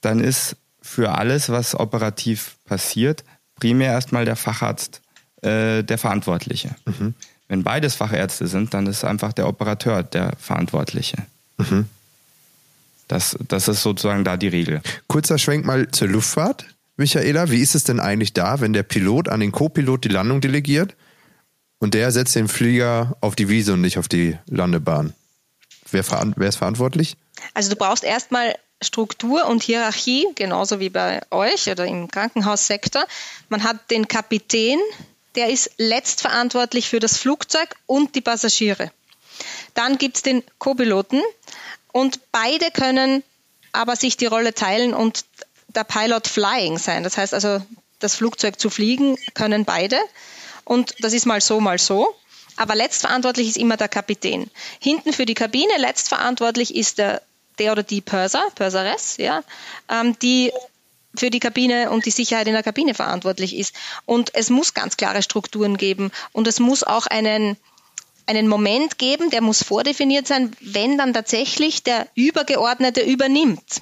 Speaker 4: dann ist für alles, was operativ passiert, primär erstmal der Facharzt äh, der Verantwortliche. Wenn beides Fachärzte sind, dann ist einfach der Operateur der Verantwortliche. Das, das ist sozusagen da die Regel.
Speaker 3: Kurzer Schwenk mal zur Luftfahrt. Michaela, wie ist es denn eigentlich da, wenn der Pilot an den Co-Pilot die Landung delegiert und der setzt den Flieger auf die Wiese und nicht auf die Landebahn? Wer, wer ist verantwortlich?
Speaker 2: Also du brauchst erstmal Struktur und Hierarchie, genauso wie bei euch oder im Krankenhaussektor. Man hat den Kapitän, der ist letztverantwortlich für das Flugzeug und die Passagiere. Dann gibt es den Co-Piloten und beide können aber sich die Rolle teilen und der Pilot Flying sein. Das heißt also, das Flugzeug zu fliegen können beide. Und das ist mal so, mal so. Aber letztverantwortlich ist immer der Kapitän. Hinten für die Kabine letztverantwortlich ist der, der oder die Purser, Purseress, ja, ähm, die für die Kabine und die Sicherheit in der Kabine verantwortlich ist. Und es muss ganz klare Strukturen geben und es muss auch einen, einen Moment geben, der muss vordefiniert sein, wenn dann tatsächlich der Übergeordnete übernimmt.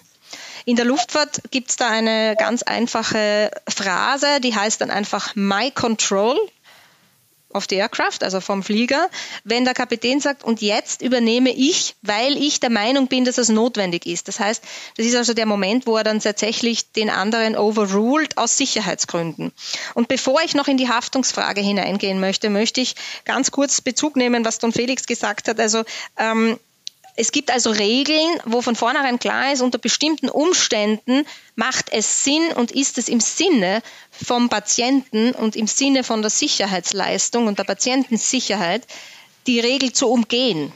Speaker 2: In der Luftfahrt gibt es da eine ganz einfache Phrase, die heißt dann einfach My Control of the Aircraft, also vom Flieger, wenn der Kapitän sagt, und jetzt übernehme ich, weil ich der Meinung bin, dass es notwendig ist. Das heißt, das ist also der Moment, wo er dann tatsächlich den anderen overruled aus Sicherheitsgründen. Und bevor ich noch in die Haftungsfrage hineingehen möchte, möchte ich ganz kurz Bezug nehmen, was Don Felix gesagt hat. Also ähm, es gibt also Regeln, wo von vornherein klar ist, unter bestimmten Umständen macht es Sinn und ist es im Sinne vom Patienten und im Sinne von der Sicherheitsleistung und der Patientensicherheit, die Regel zu umgehen.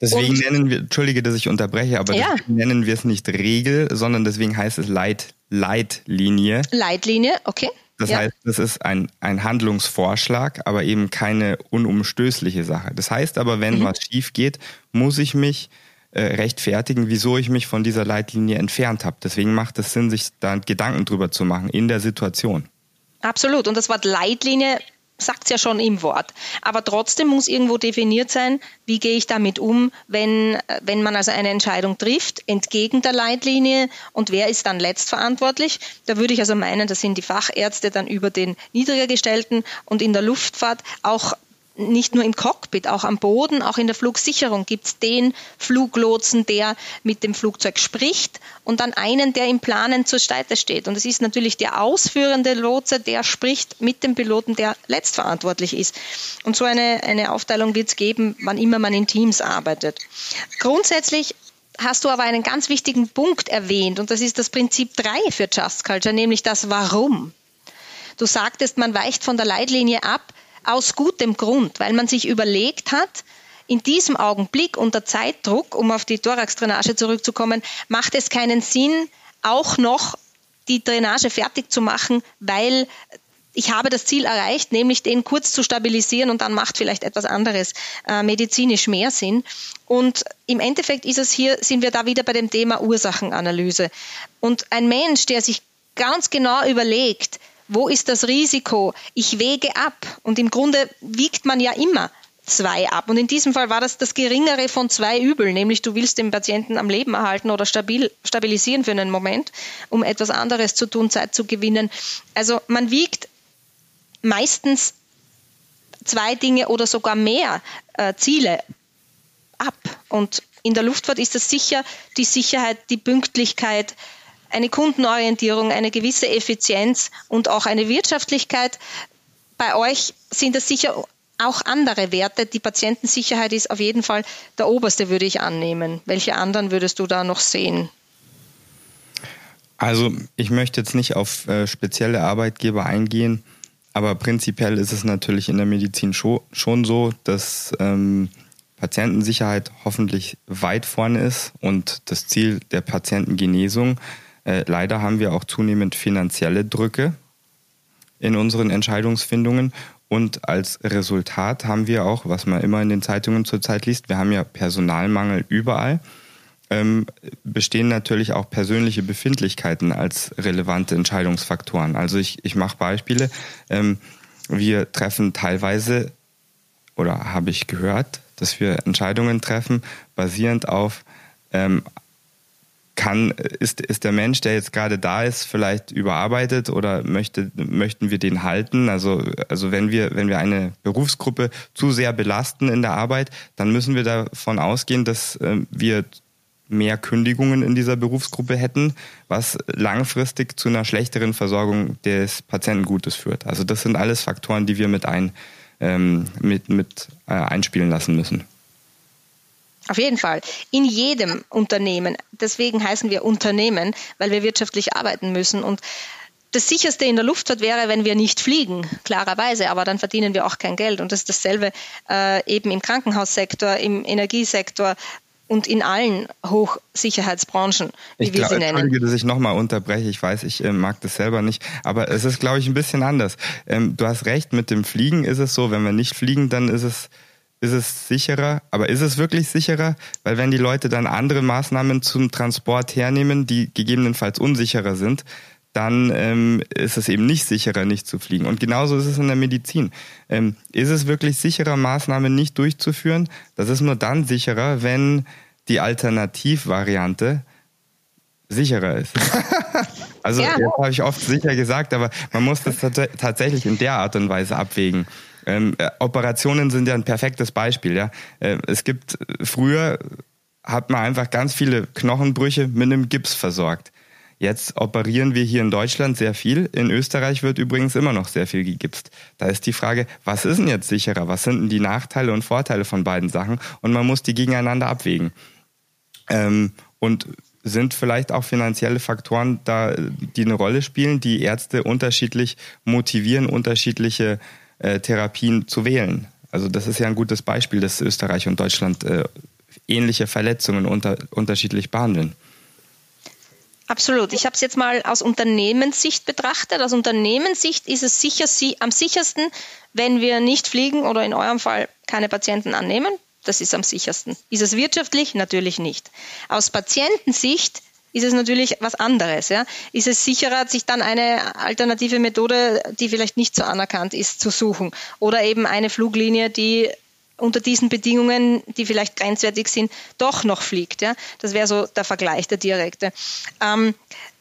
Speaker 4: Deswegen
Speaker 2: Und-
Speaker 4: nennen wir, entschuldige, dass ich unterbreche, aber
Speaker 2: Ja.
Speaker 4: deswegen nennen wir es nicht Regel, sondern deswegen heißt es Leit, Leitlinie.
Speaker 2: Leitlinie, okay.
Speaker 4: Das
Speaker 2: ja.
Speaker 4: heißt, das ist ein, ein Handlungsvorschlag, aber eben keine unumstößliche Sache. Das heißt aber, wenn
Speaker 2: Mhm.
Speaker 4: was schief geht, muss ich mich äh, rechtfertigen, wieso ich mich von dieser Leitlinie entfernt habe. Deswegen macht es Sinn, sich da Gedanken drüber zu machen in der Situation.
Speaker 2: Absolut. Und das Wort Leitlinie sagt es ja schon im Wort. Aber trotzdem muss irgendwo definiert sein, wie gehe ich damit um, wenn, wenn man also eine Entscheidung trifft, entgegen der Leitlinie und wer ist dann letztverantwortlich. Da würde ich also meinen, das sind die Fachärzte dann über den niedriger gestellten und in der Luftfahrt auch nicht nur im Cockpit, auch am Boden, auch in der Flugsicherung gibt es den Fluglotsen, der mit dem Flugzeug spricht und dann einen, der im Planen zur Seite steht. Und es ist natürlich der ausführende Lotse, der spricht mit dem Piloten, der letztverantwortlich ist. Und so eine, eine Aufteilung wird es geben, wann immer man in Teams arbeitet. Grundsätzlich hast du aber einen ganz wichtigen Punkt erwähnt und das ist das Prinzip 3 für Just Culture, nämlich das Warum. Du sagtest, man weicht von der Leitlinie ab aus gutem Grund, weil man sich überlegt hat, in diesem Augenblick unter Zeitdruck, um auf die Thorax-Drainage zurückzukommen, macht es keinen Sinn, auch noch die Drainage fertig zu machen, weil ich habe das Ziel erreicht, nämlich den kurz zu stabilisieren und dann macht vielleicht etwas anderes äh, medizinisch mehr Sinn. Und im Endeffekt ist es hier, sind wir da wieder bei dem Thema Ursachenanalyse. Und ein Mensch, der sich ganz genau überlegt, wo ist das Risiko? Ich wege ab. Und im Grunde wiegt man ja immer zwei ab. Und in diesem Fall war das das geringere von zwei Übel, nämlich du willst den Patienten am Leben erhalten oder stabil, stabilisieren für einen Moment, um etwas anderes zu tun, Zeit zu gewinnen. Also man wiegt meistens zwei Dinge oder sogar mehr äh, Ziele ab. Und in der Luftfahrt ist es sicher die Sicherheit, die Pünktlichkeit, eine Kundenorientierung, eine gewisse Effizienz und auch eine Wirtschaftlichkeit. Bei euch sind es sicher auch andere Werte. Die Patientensicherheit ist auf jeden Fall der oberste, würde ich annehmen. Welche anderen würdest du da noch sehen?
Speaker 4: Also ich möchte jetzt nicht auf äh, spezielle Arbeitgeber eingehen. Aber prinzipiell ist es natürlich in der Medizin schon, schon so, dass ähm, Patientensicherheit hoffentlich weit vorne ist und das Ziel der Patientengenesung. Äh, leider haben wir auch zunehmend finanzielle Drücke in unseren Entscheidungsfindungen. Und als Resultat haben wir auch, was man immer in den Zeitungen zurzeit liest, wir haben ja Personalmangel überall ähm, bestehen natürlich auch persönliche Befindlichkeiten als relevante Entscheidungsfaktoren. Also ich, ich mache Beispiele. Ähm, wir treffen teilweise, oder habe ich gehört, dass wir Entscheidungen treffen, basierend auf, ähm, kann, ist, ist der Mensch, der jetzt gerade da ist, vielleicht überarbeitet oder möchte, möchten wir den halten? Also, also wenn wir, wenn wir eine Berufsgruppe zu sehr belasten in der Arbeit, dann müssen wir davon ausgehen, dass äh, wir mehr Kündigungen in dieser Berufsgruppe hätten, was langfristig zu einer schlechteren Versorgung des Patientengutes führt. Also das sind alles Faktoren, die wir mit, ein, ähm, mit, mit äh, einspielen lassen müssen.
Speaker 2: Auf jeden Fall. In jedem Unternehmen. Deswegen heißen wir Unternehmen, weil wir wirtschaftlich arbeiten müssen. Und das sicherste in der Luftfahrt wäre, wenn wir nicht fliegen, klarerweise, aber dann verdienen wir auch kein Geld. Und das ist dasselbe äh, eben im Krankenhaussektor, im Energiesektor, und in allen Hochsicherheitsbranchen, wie ich wir glaub, sie nennen.
Speaker 4: Entschuldige, dass ich nochmal unterbreche. Ich weiß, ich äh, mag das selber nicht, aber es ist, glaube ich, ein bisschen anders. Ähm, du hast recht, mit dem Fliegen ist es so, wenn wir nicht fliegen, dann ist es ist es sicherer, aber ist es wirklich sicherer? Weil wenn die Leute dann andere Maßnahmen zum Transport hernehmen, die gegebenenfalls unsicherer sind, dann ähm, ist es eben nicht sicherer, nicht zu fliegen. Und genauso ist es in der Medizin. Ähm, ist es wirklich sicherer, Maßnahmen nicht durchzuführen? Das ist nur dann sicherer, wenn die Alternativvariante sicherer ist. also ja. das habe ich oft sicher gesagt, aber man muss das tatsächlich in der Art und Weise abwägen. Ähm, äh, Operationen sind ja ein perfektes Beispiel. Ja, äh, es gibt früher hat man einfach ganz viele Knochenbrüche mit einem Gips versorgt. Jetzt operieren wir hier in Deutschland sehr viel. In Österreich wird übrigens immer noch sehr viel gegipst. Da ist die Frage, was ist denn jetzt sicherer? Was sind denn die Nachteile und Vorteile von beiden Sachen? Und man muss die gegeneinander abwägen. Ähm, und sind vielleicht auch finanzielle Faktoren da, die eine Rolle spielen, die Ärzte unterschiedlich motivieren, unterschiedliche äh, Therapien zu wählen. Also das ist ja ein gutes Beispiel, dass Österreich und Deutschland äh, ähnliche Verletzungen unter, unterschiedlich behandeln.
Speaker 2: Absolut. Ich habe es jetzt mal aus Unternehmenssicht betrachtet. Aus Unternehmenssicht ist es sicher sie, am sichersten, wenn wir nicht fliegen oder in eurem Fall keine Patienten annehmen. Das ist am sichersten. Ist es wirtschaftlich? Natürlich nicht. Aus Patientensicht ist es natürlich was anderes. Ja? Ist es sicherer, sich dann eine alternative Methode, die vielleicht nicht so anerkannt ist, zu suchen? Oder eben eine Fluglinie, die unter diesen Bedingungen, die vielleicht grenzwertig sind, doch noch fliegt. Ja? Das wäre so der Vergleich, der direkte. Ähm,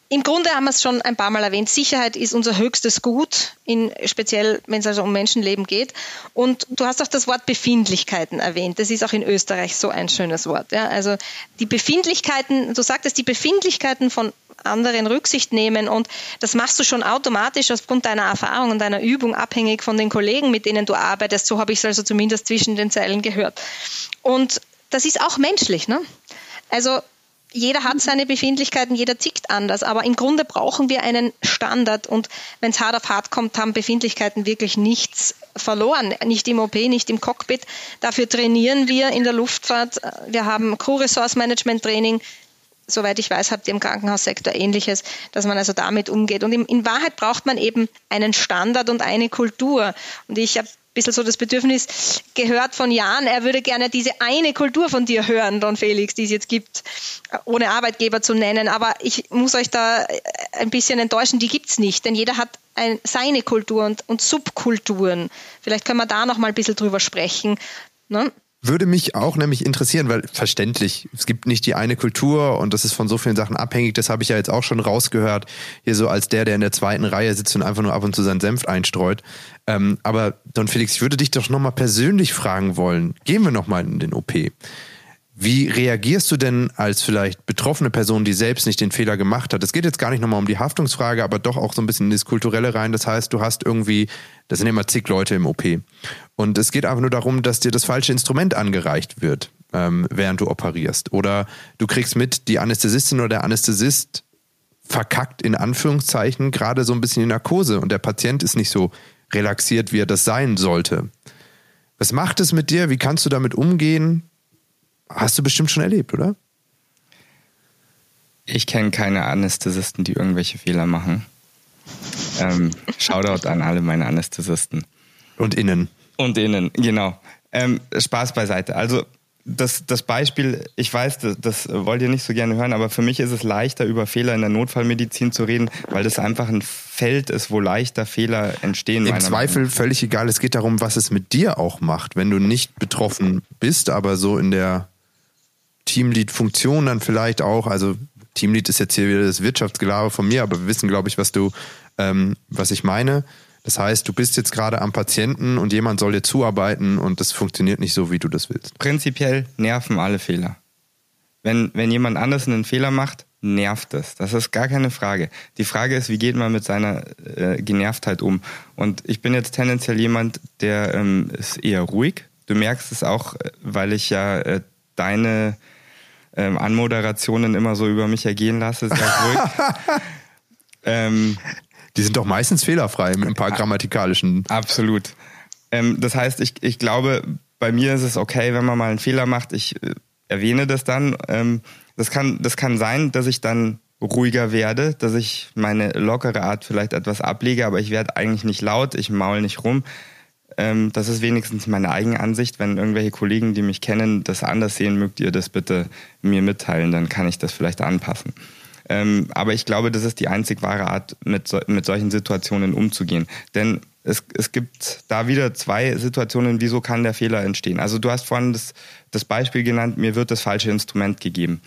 Speaker 2: im Grunde haben wir es schon ein paar Mal erwähnt. Sicherheit ist unser höchstes Gut, in, speziell wenn es also um Menschenleben geht. Und du hast auch das Wort Befindlichkeiten erwähnt. Das ist auch in Österreich so ein schönes Wort. Ja? Also die Befindlichkeiten, du sagtest, die Befindlichkeiten von anderen Rücksicht nehmen und das machst du schon automatisch aufgrund deiner Erfahrung und deiner Übung abhängig von den Kollegen, mit denen du arbeitest. So habe ich es also zumindest zwischen den Zeilen gehört. Und das ist auch menschlich. Ne? Also jeder hat seine Befindlichkeiten, jeder tickt anders, aber im Grunde brauchen wir einen Standard und wenn es hart auf hart kommt, haben Befindlichkeiten wirklich nichts verloren, nicht im OP, nicht im Cockpit. Dafür trainieren wir in der Luftfahrt. Wir haben Crew Resource Management Training, soweit ich weiß, habt ihr im Krankenhaussektor ähnliches, dass man also damit umgeht. Und in, in Wahrheit braucht man eben einen Standard und eine Kultur. Und ich habe bisschen so das Bedürfnis gehört von Jan, er würde gerne diese eine Kultur von dir hören, Don Felix, die es jetzt gibt, ohne Arbeitgeber zu nennen. Aber ich muss euch da ein bisschen enttäuschen, die gibt's nicht, denn jeder hat ein, seine Kultur und, und Subkulturen. Vielleicht können wir da noch mal ein bisschen drüber sprechen. Ne?
Speaker 3: Würde mich auch nämlich interessieren, weil verständlich, es gibt nicht die eine Kultur und das ist von so vielen Sachen abhängig. Das habe ich ja jetzt auch schon rausgehört, hier so als der, der in der zweiten Reihe sitzt und einfach nur ab und zu seinen Senf einstreut. Ähm, aber Don Felix, ich würde dich doch nochmal persönlich fragen wollen. Gehen wir nochmal in den OP. Wie reagierst du denn als vielleicht betroffene Person, die selbst nicht den Fehler gemacht hat? Es geht jetzt gar nicht nochmal um die Haftungsfrage, aber doch auch so ein bisschen in das Kulturelle rein. Das heißt, du hast irgendwie, das sind immer zig Leute im OP. Und es geht einfach nur darum, dass dir das falsche Instrument angereicht wird, ähm, während du operierst. Oder du kriegst mit, die Anästhesistin oder der Anästhesist verkackt in Anführungszeichen gerade so ein bisschen die Narkose und der Patient ist nicht so relaxiert, wie er das sein sollte. Was macht es mit dir? Wie kannst du damit umgehen? Hast du bestimmt schon erlebt, oder?
Speaker 4: Ich kenne keine Anästhesisten, die irgendwelche Fehler machen. Ähm, Shoutout an alle meine Anästhesisten.
Speaker 3: Und innen.
Speaker 4: Und innen, genau. Ähm, Spaß beiseite. Also das, das Beispiel, ich weiß, das, das wollt ihr nicht so gerne hören, aber für mich ist es leichter, über Fehler in der Notfallmedizin zu reden, weil das einfach ein Feld ist, wo leichter Fehler entstehen.
Speaker 3: Im Zweifel Meinung. völlig egal. Es geht darum, was es mit dir auch macht, wenn du nicht betroffen bist, aber so in der Teamlead-Funktion dann vielleicht auch, also Teamlead ist jetzt hier wieder das Wirtschaftsgelaber von mir, aber wir wissen, glaube ich, was du, ähm, was ich meine. Das heißt, du bist jetzt gerade am Patienten und jemand soll dir zuarbeiten und das funktioniert nicht so, wie du das willst.
Speaker 4: Prinzipiell nerven alle Fehler. Wenn, wenn jemand anders einen Fehler macht, nervt es. Das ist gar keine Frage. Die Frage ist, wie geht man mit seiner äh, Genervtheit um? Und ich bin jetzt tendenziell jemand, der ähm, ist eher ruhig. Du merkst es auch, äh, weil ich ja äh, deine ähm, Anmoderationen immer so über mich ergehen lasse, sehr ruhig.
Speaker 3: ähm, die sind doch meistens fehlerfrei im paar grammatikalischen.
Speaker 4: Absolut. Ähm, das heißt, ich, ich glaube, bei mir ist es okay, wenn man mal einen Fehler macht. Ich äh, erwähne das dann. Ähm, das, kann, das kann sein, dass ich dann ruhiger werde, dass ich meine lockere Art vielleicht etwas ablege, aber ich werde eigentlich nicht laut, ich maul nicht rum. Ähm, das ist wenigstens meine eigene Ansicht. Wenn irgendwelche Kollegen, die mich kennen, das anders sehen, mögt ihr das bitte mir mitteilen, dann kann ich das vielleicht anpassen. Ähm, aber ich glaube, das ist die einzig wahre Art, mit, so, mit solchen Situationen umzugehen. Denn es, es gibt da wieder zwei Situationen, wieso kann der Fehler entstehen. Also du hast vorhin das, das Beispiel genannt, mir wird das falsche Instrument gegeben.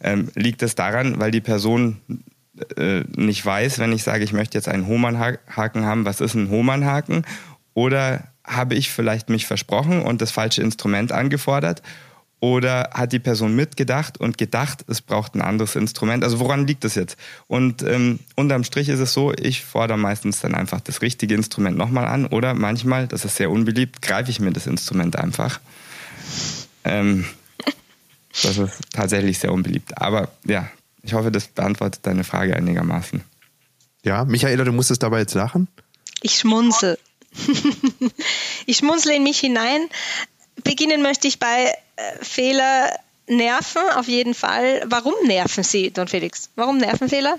Speaker 4: Ähm, liegt es daran, weil die Person äh, nicht weiß, wenn ich sage, ich möchte jetzt einen Hohmann-Haken haben, was ist ein Hohmann-Haken? Oder habe ich vielleicht mich versprochen und das falsche Instrument angefordert? Oder hat die Person mitgedacht und gedacht, es braucht ein anderes Instrument? Also woran liegt das jetzt? Und ähm, unterm Strich ist es so, ich fordere meistens dann einfach das richtige Instrument nochmal an. Oder manchmal, das ist sehr unbeliebt, greife ich mir das Instrument einfach. Ähm, das ist tatsächlich sehr unbeliebt. Aber ja, ich hoffe, das beantwortet deine Frage einigermaßen.
Speaker 3: Ja, Michaela, du musstest dabei jetzt lachen?
Speaker 2: Ich schmunzel. Ich schmunzle in mich hinein. Beginnen möchte ich bei äh, Fehler nerven, auf jeden Fall. Warum nerven sie, Don Felix? Warum nerven Fehler?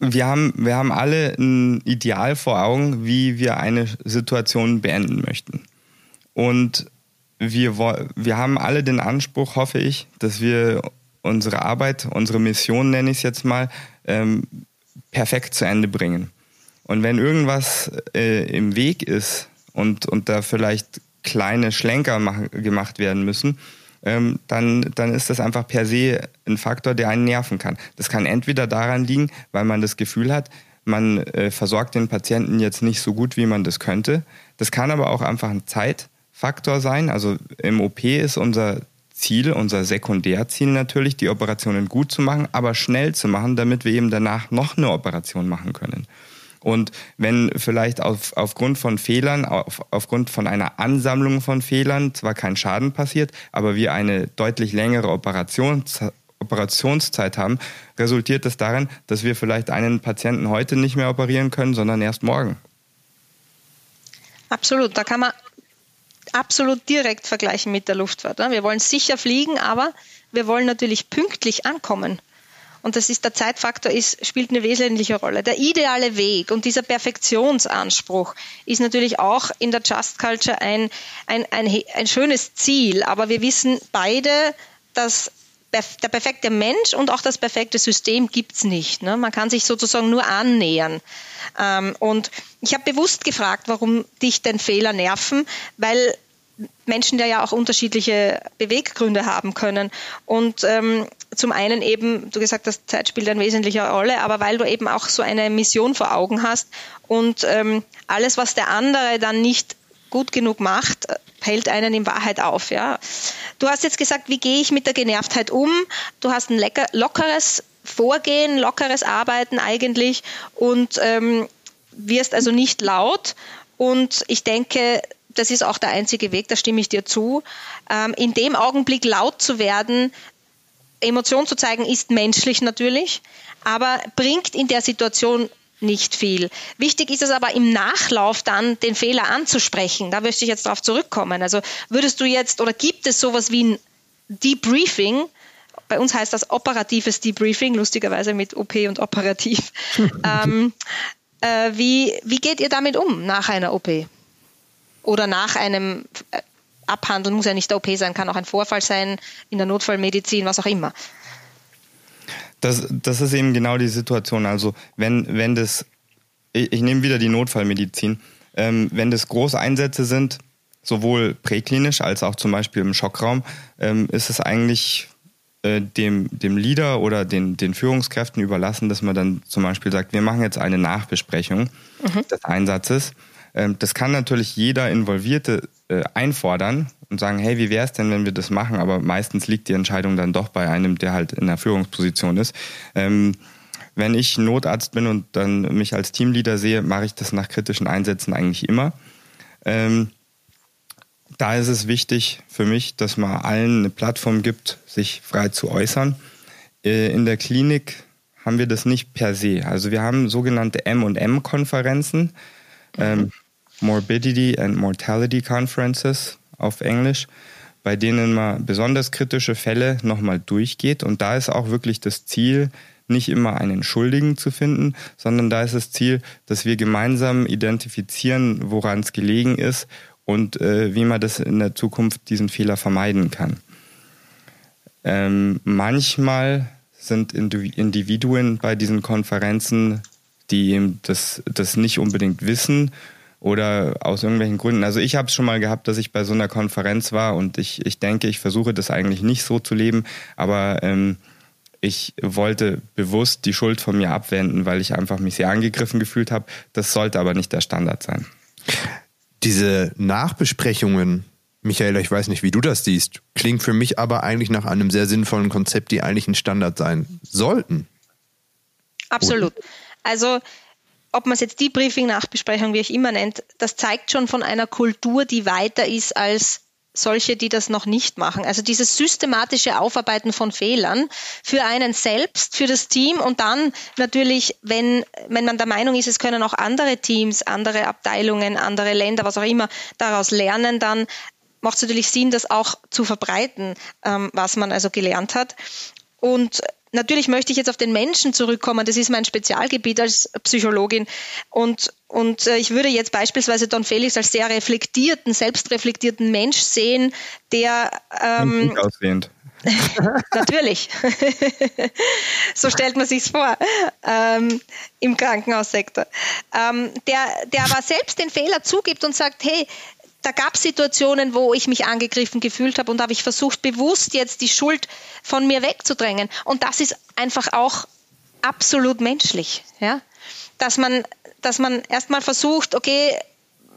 Speaker 4: Wir haben, wir haben alle ein Ideal vor Augen, wie wir eine Situation beenden möchten. Und wir, wir haben alle den Anspruch, hoffe ich, dass wir unsere Arbeit, unsere Mission, nenne ich es jetzt mal, ähm, perfekt zu Ende bringen. Und wenn irgendwas äh, im Weg ist und, und da vielleicht kleine Schlenker mach, gemacht werden müssen, ähm, dann, dann ist das einfach per se ein Faktor, der einen nerven kann. Das kann entweder daran liegen, weil man das Gefühl hat, man äh, versorgt den Patienten jetzt nicht so gut, wie man das könnte. Das kann aber auch einfach ein Zeitfaktor sein. Also im OP ist unser Ziel, unser Sekundärziel natürlich, die Operationen gut zu machen, aber schnell zu machen, damit wir eben danach noch eine Operation machen können. Und wenn vielleicht auf, aufgrund von Fehlern, auf, aufgrund von einer Ansammlung von Fehlern zwar kein Schaden passiert, aber wir eine deutlich längere Operations, Operationszeit haben, resultiert das darin, dass wir vielleicht einen Patienten heute nicht mehr operieren können, sondern erst morgen.
Speaker 2: Absolut, da kann man absolut direkt vergleichen mit der Luftfahrt. Ne? Wir wollen sicher fliegen, aber wir wollen natürlich pünktlich ankommen. Und das ist der Zeitfaktor ist, spielt eine wesentliche Rolle. Der ideale Weg und dieser Perfektionsanspruch ist natürlich auch in der Just Culture ein, ein, ein, ein schönes Ziel. Aber wir wissen beide, dass der perfekte Mensch und auch das perfekte System gibt's nicht. Ne? Man kann sich sozusagen nur annähern. Ähm, und ich habe bewusst gefragt, warum dich denn Fehler nerven, weil Menschen ja auch unterschiedliche Beweggründe haben können. Und ähm, zum einen eben, du gesagt hast, Zeit spielt eine wesentliche Rolle, aber weil du eben auch so eine Mission vor Augen hast und ähm, alles, was der andere dann nicht gut genug macht, hält einen in Wahrheit auf. Ja. Du hast jetzt gesagt, wie gehe ich mit der Genervtheit um? Du hast ein lecker, lockeres Vorgehen, lockeres Arbeiten eigentlich und ähm, wirst also nicht laut. Und ich denke, das ist auch der einzige Weg, da stimme ich dir zu. Ähm, in dem Augenblick laut zu werden, Emotion zu zeigen, ist menschlich natürlich, aber bringt in der Situation nicht viel. Wichtig ist es aber im Nachlauf dann, den Fehler anzusprechen. Da möchte ich jetzt darauf zurückkommen. Also würdest du jetzt oder gibt es sowas wie ein Debriefing? Bei uns heißt das operatives Debriefing, lustigerweise mit OP und operativ. ähm, äh, wie, wie geht ihr damit um nach einer OP? Oder nach einem Abhandeln, muss ja nicht der OP sein, kann auch ein Vorfall sein, in der Notfallmedizin, was auch immer.
Speaker 4: Das, das ist eben genau die Situation. Also wenn, wenn das, ich, ich nehme wieder die Notfallmedizin, ähm, wenn das große Einsätze sind, sowohl präklinisch als auch zum Beispiel im Schockraum, ähm, ist es eigentlich äh, dem, dem Leader oder den, den Führungskräften überlassen, dass man dann zum Beispiel sagt, wir machen jetzt eine Nachbesprechung mhm. des Einsatzes. Ähm, das kann natürlich jeder Involvierte äh, einfordern und sagen, hey, wie wäre es denn, wenn wir das machen? Aber meistens liegt die Entscheidung dann doch bei einem, der halt in der Führungsposition ist. Ähm, wenn ich Notarzt bin und dann mich als Teamleader sehe, mache ich das nach kritischen Einsätzen eigentlich immer. Ähm, da ist es wichtig für mich, dass man allen eine Plattform gibt, sich frei zu äußern. Äh, in der Klinik haben wir das nicht per se. Also wir haben sogenannte M&M-Konferenzen, ähm, Morbidity and Mortality Conferences auf Englisch, bei denen man besonders kritische Fälle nochmal durchgeht. Und da ist auch wirklich das Ziel, nicht immer einen Schuldigen zu finden, sondern da ist das Ziel, dass wir gemeinsam identifizieren, woran es gelegen ist und äh, wie man das in der Zukunft diesen Fehler vermeiden kann. Ähm, manchmal sind Individuen bei diesen Konferenzen, die eben das, das nicht unbedingt wissen oder aus irgendwelchen Gründen. Also ich habe es schon mal gehabt, dass ich bei so einer Konferenz war und ich, ich denke, ich versuche das eigentlich nicht so zu leben, aber ähm, ich wollte bewusst die Schuld von mir abwenden, weil ich einfach mich sehr angegriffen gefühlt habe. Das sollte aber nicht der Standard sein.
Speaker 3: Diese Nachbesprechungen, Michaela, ich weiß nicht, wie du das siehst, klingt für mich aber eigentlich nach einem sehr sinnvollen Konzept, die eigentlich ein Standard sein sollten.
Speaker 2: Absolut. Also ob man es jetzt Debriefing, Nachbesprechung, wie ich immer nennt, das zeigt schon von einer Kultur, die weiter ist als solche, die das noch nicht machen. Also dieses systematische Aufarbeiten von Fehlern für einen selbst, für das Team und dann natürlich, wenn, wenn man der Meinung ist, es können auch andere Teams, andere Abteilungen, andere Länder, was auch immer, daraus lernen, dann macht es natürlich Sinn, das auch zu verbreiten, ähm, was man also gelernt hat. Und natürlich möchte ich jetzt auf den Menschen zurückkommen. Das ist mein Spezialgebiet als Psychologin. Und, und äh, ich würde jetzt beispielsweise Don Felix als sehr reflektierten, selbstreflektierten Mensch sehen, der
Speaker 4: ähm, gut aussehend.
Speaker 2: Natürlich. so stellt man sich's vor ähm, im Krankenhaussektor. Ähm, der, der aber selbst den Fehler zugibt und sagt, hey, da gab es Situationen, wo ich mich angegriffen gefühlt habe und habe ich versucht, bewusst jetzt die Schuld von mir wegzudrängen. Und das ist einfach auch absolut menschlich, ja. Dass man, dass man erstmal versucht, okay,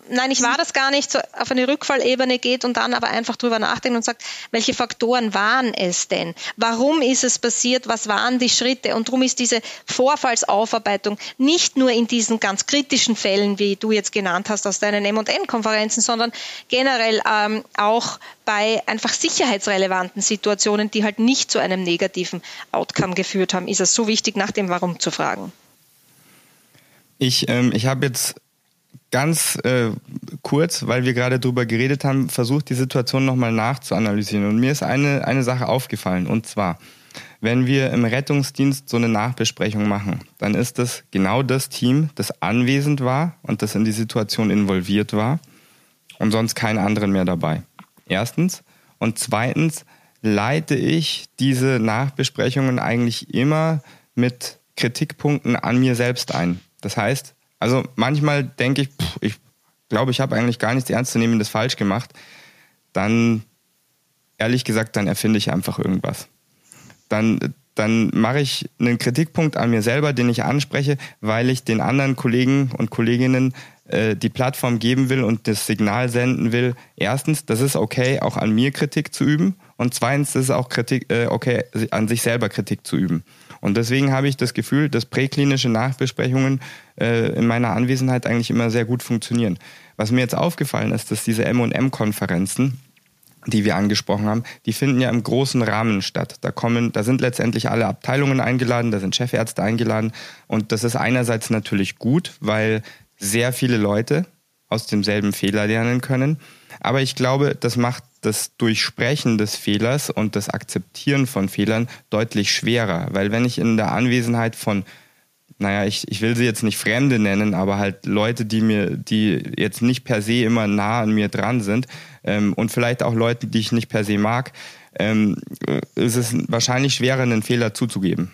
Speaker 2: nein, ich war das gar nicht, so auf eine Rückfallebene geht und dann aber einfach drüber nachdenkt und sagt, welche Faktoren waren es denn? Warum ist es passiert? Was waren die Schritte? Und darum ist diese Vorfallsaufarbeitung nicht nur in diesen ganz kritischen Fällen, wie du jetzt genannt hast aus deinen M&M-Konferenzen, sondern generell ähm, auch bei einfach sicherheitsrelevanten Situationen, die halt nicht zu einem negativen Outcome geführt haben, ist es so wichtig, nach dem Warum zu fragen.
Speaker 4: Ich, ähm, ich habe jetzt ganz äh, kurz, weil wir gerade drüber geredet haben, versucht die Situation nochmal nachzuanalysieren. Und mir ist eine, eine Sache aufgefallen. Und zwar, wenn wir im Rettungsdienst so eine Nachbesprechung machen, dann ist das genau das Team, das anwesend war und das in die Situation involviert war und sonst keinen anderen mehr dabei. Erstens. Und zweitens leite ich diese Nachbesprechungen eigentlich immer mit Kritikpunkten an mir selbst ein. Das heißt, also manchmal denke ich, pff, ich glaube, ich habe eigentlich gar nichts Ernstzunehmendes falsch gemacht. Dann, ehrlich gesagt, dann erfinde ich einfach irgendwas. Dann, dann mache ich einen Kritikpunkt an mir selber, den ich anspreche, weil ich den anderen Kollegen und Kolleginnen äh, die Plattform geben will und das Signal senden will. Erstens, das ist okay, auch an mir Kritik zu üben. Und zweitens, das ist auch Kritik, äh, okay, an sich selber Kritik zu üben. Und deswegen habe ich das Gefühl, dass präklinische Nachbesprechungen äh, in meiner Anwesenheit eigentlich immer sehr gut funktionieren. Was mir jetzt aufgefallen ist, dass diese M&M-Konferenzen, die wir angesprochen haben, die finden ja im großen Rahmen statt. Da kommen, da sind letztendlich alle Abteilungen eingeladen, da sind Chefärzte eingeladen und das ist einerseits natürlich gut, weil sehr viele Leute aus demselben Fehler lernen können. Aber ich glaube, das macht das Durchsprechen des Fehlers und das Akzeptieren von Fehlern deutlich schwerer. Weil wenn ich in der Anwesenheit von, naja, ich, ich will sie jetzt nicht Fremde nennen, aber halt Leute, die mir, die jetzt nicht per se immer nah an mir dran sind ähm, und vielleicht auch Leute, die ich nicht per se mag, ähm, ist es wahrscheinlich schwerer, einen Fehler zuzugeben.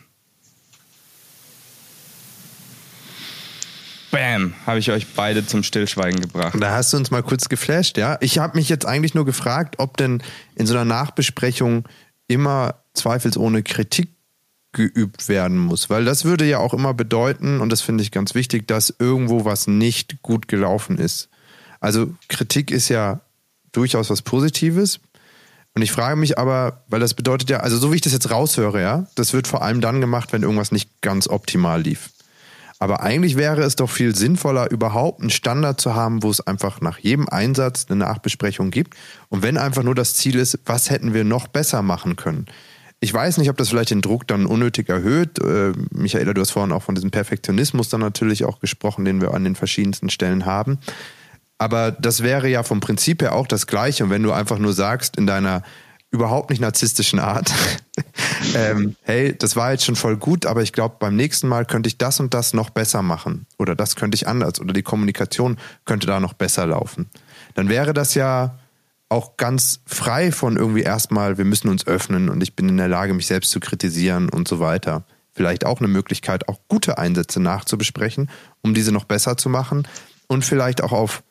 Speaker 4: Bam, habe ich euch beide zum Stillschweigen gebracht.
Speaker 3: Da hast du uns mal kurz geflasht, ja. Ich habe mich jetzt eigentlich nur gefragt, ob denn in so einer Nachbesprechung immer zweifelsohne Kritik geübt werden muss, weil das würde ja auch immer bedeuten, und das finde ich ganz wichtig, dass irgendwo was nicht gut gelaufen ist. Also Kritik ist ja durchaus was Positives. Und ich frage mich aber, weil das bedeutet ja, also so wie ich das jetzt raushöre, ja, das wird vor allem dann gemacht, wenn irgendwas nicht ganz optimal lief. Aber eigentlich wäre es doch viel sinnvoller, überhaupt einen Standard zu haben, wo es einfach nach jedem Einsatz eine Nachbesprechung gibt. Und wenn einfach nur das Ziel ist, was hätten wir noch besser machen können? Ich weiß nicht, ob das vielleicht den Druck dann unnötig erhöht. Äh, Michaela, du hast vorhin auch von diesem Perfektionismus dann natürlich auch gesprochen, den wir an den verschiedensten Stellen haben. Aber das wäre ja vom Prinzip her auch das Gleiche. Und wenn du einfach nur sagst, in deiner überhaupt nicht narzisstischen Art. ähm, hey, das war jetzt schon voll gut, aber ich glaube, beim nächsten Mal könnte ich das und das noch besser machen. Oder das könnte ich anders. Oder die Kommunikation könnte da noch besser laufen. Dann wäre das ja auch ganz frei von irgendwie erstmal, wir müssen uns öffnen und ich bin in der Lage, mich selbst zu kritisieren und so weiter. Vielleicht auch eine Möglichkeit, auch gute Einsätze nachzubesprechen, um diese noch besser zu machen und vielleicht auch auf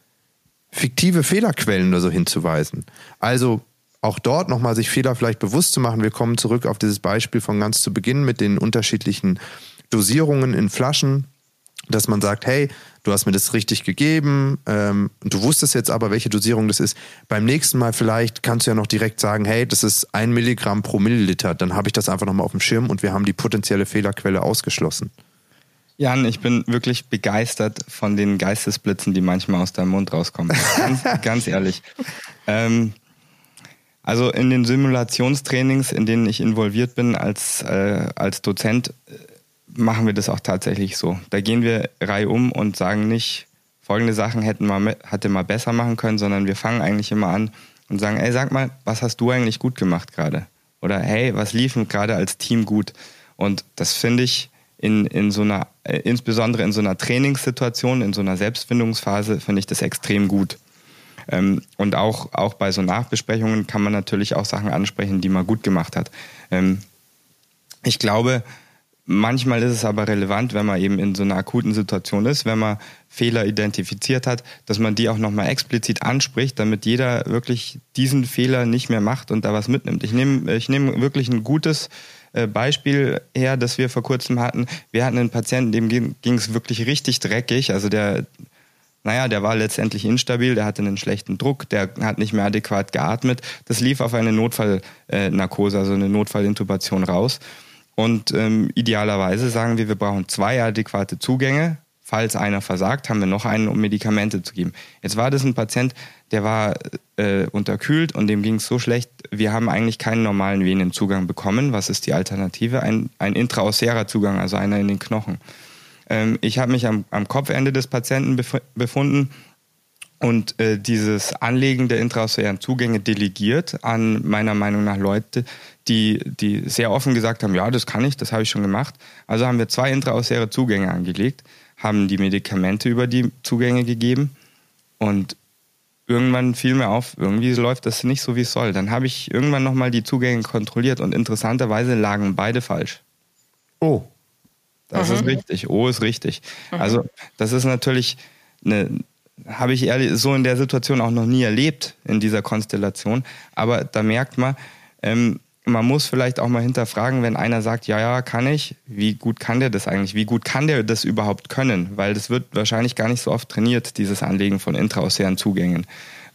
Speaker 3: fiktive Fehlerquellen oder so hinzuweisen. Also auch dort nochmal sich Fehler vielleicht bewusst zu machen. Wir kommen zurück auf dieses Beispiel von ganz zu Beginn mit den unterschiedlichen Dosierungen in Flaschen, dass man sagt, hey, du hast mir das richtig gegeben, ähm, du wusstest jetzt aber, welche Dosierung das ist. Beim nächsten Mal vielleicht kannst du ja noch direkt sagen, hey, das ist ein Milligramm pro Milliliter. Dann habe ich das einfach nochmal auf dem Schirm und wir haben die potenzielle Fehlerquelle ausgeschlossen.
Speaker 4: Jan, ich bin wirklich begeistert von den Geistesblitzen, die manchmal aus deinem Mund rauskommen. Ganz, ganz ehrlich. Ähm, also in den Simulationstrainings, in denen ich involviert bin als, äh, als Dozent, äh, machen wir das auch tatsächlich so. Da gehen wir Reihe um und sagen nicht, folgende Sachen hätten mal, hätte mal besser machen können, sondern wir fangen eigentlich immer an und sagen, ey, sag mal, was hast du eigentlich gut gemacht gerade? Oder hey, was lief gerade als Team gut? Und das finde ich in, in so einer, äh, insbesondere in so einer Trainingssituation, in so einer Selbstfindungsphase, finde ich das extrem gut. Ähm, und auch, auch bei so Nachbesprechungen kann man natürlich auch Sachen ansprechen, die man gut gemacht hat. Ähm, ich glaube, manchmal ist es aber relevant, wenn man eben in so einer akuten Situation ist, wenn man Fehler identifiziert hat, dass man die auch nochmal explizit anspricht, damit jeder wirklich diesen Fehler nicht mehr macht und da was mitnimmt. Ich nehme ich nehme wirklich ein gutes Beispiel her, das wir vor kurzem hatten. Wir hatten einen Patienten, dem ging es wirklich richtig dreckig. Also der naja, der war letztendlich instabil, der hatte einen schlechten Druck, der hat nicht mehr adäquat geatmet. Das lief auf eine Notfallnarkose, also eine Notfallintubation raus. Und ähm, idealerweise sagen wir, wir brauchen zwei adäquate Zugänge. Falls einer versagt, haben wir noch einen, um Medikamente zu geben. Jetzt war das ein Patient, der war äh, unterkühlt und dem ging es so schlecht, wir haben eigentlich keinen normalen Venenzugang bekommen. Was ist die Alternative? Ein, ein intraosärer Zugang, also einer in den Knochen. Ähm, ich habe mich am, am Kopfende des Patienten bef befunden und äh, dieses Anlegen der intraosären Zugänge delegiert an meiner Meinung nach Leute, die, die sehr offen gesagt haben, ja, das kann ich, das habe ich schon gemacht. Also haben wir zwei intraosäre Zugänge angelegt, haben die Medikamente über die Zugänge gegeben und irgendwann fiel mir auf, irgendwie läuft das nicht so, wie es soll. Dann habe ich irgendwann nochmal die Zugänge kontrolliert und interessanterweise lagen beide falsch.
Speaker 3: Oh.
Speaker 4: Das mhm. ist richtig. Oh ist richtig. Mhm. Also das ist natürlich eine, habe ich ehrlich so in der Situation auch noch nie erlebt in dieser Konstellation. Aber da merkt man, ähm, man muss vielleicht auch mal hinterfragen, wenn einer sagt, ja, ja, kann ich, wie gut kann der das eigentlich? Wie gut kann der das überhaupt können? Weil das wird wahrscheinlich gar nicht so oft trainiert, dieses Anlegen von intraosären Zugängen.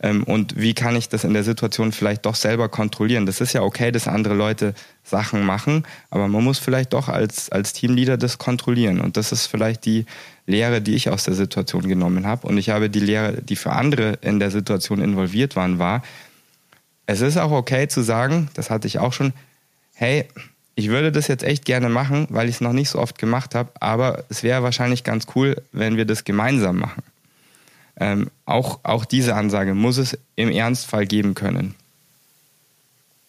Speaker 4: Ähm, und wie kann ich das in der Situation vielleicht doch selber kontrollieren? Das ist ja okay, dass andere Leute Sachen machen, aber man muss vielleicht doch als, als Teamleader das kontrollieren. Und das ist vielleicht die Lehre, die ich aus der Situation genommen habe. Und ich habe die Lehre, die für andere in der Situation involviert waren, war, es ist auch okay zu sagen, das hatte ich auch schon, hey, ich würde das jetzt echt gerne machen, weil ich es noch nicht so oft gemacht habe, aber es wäre wahrscheinlich ganz cool, wenn wir das gemeinsam machen. Ähm, auch, auch diese Ansage muss es im Ernstfall geben können.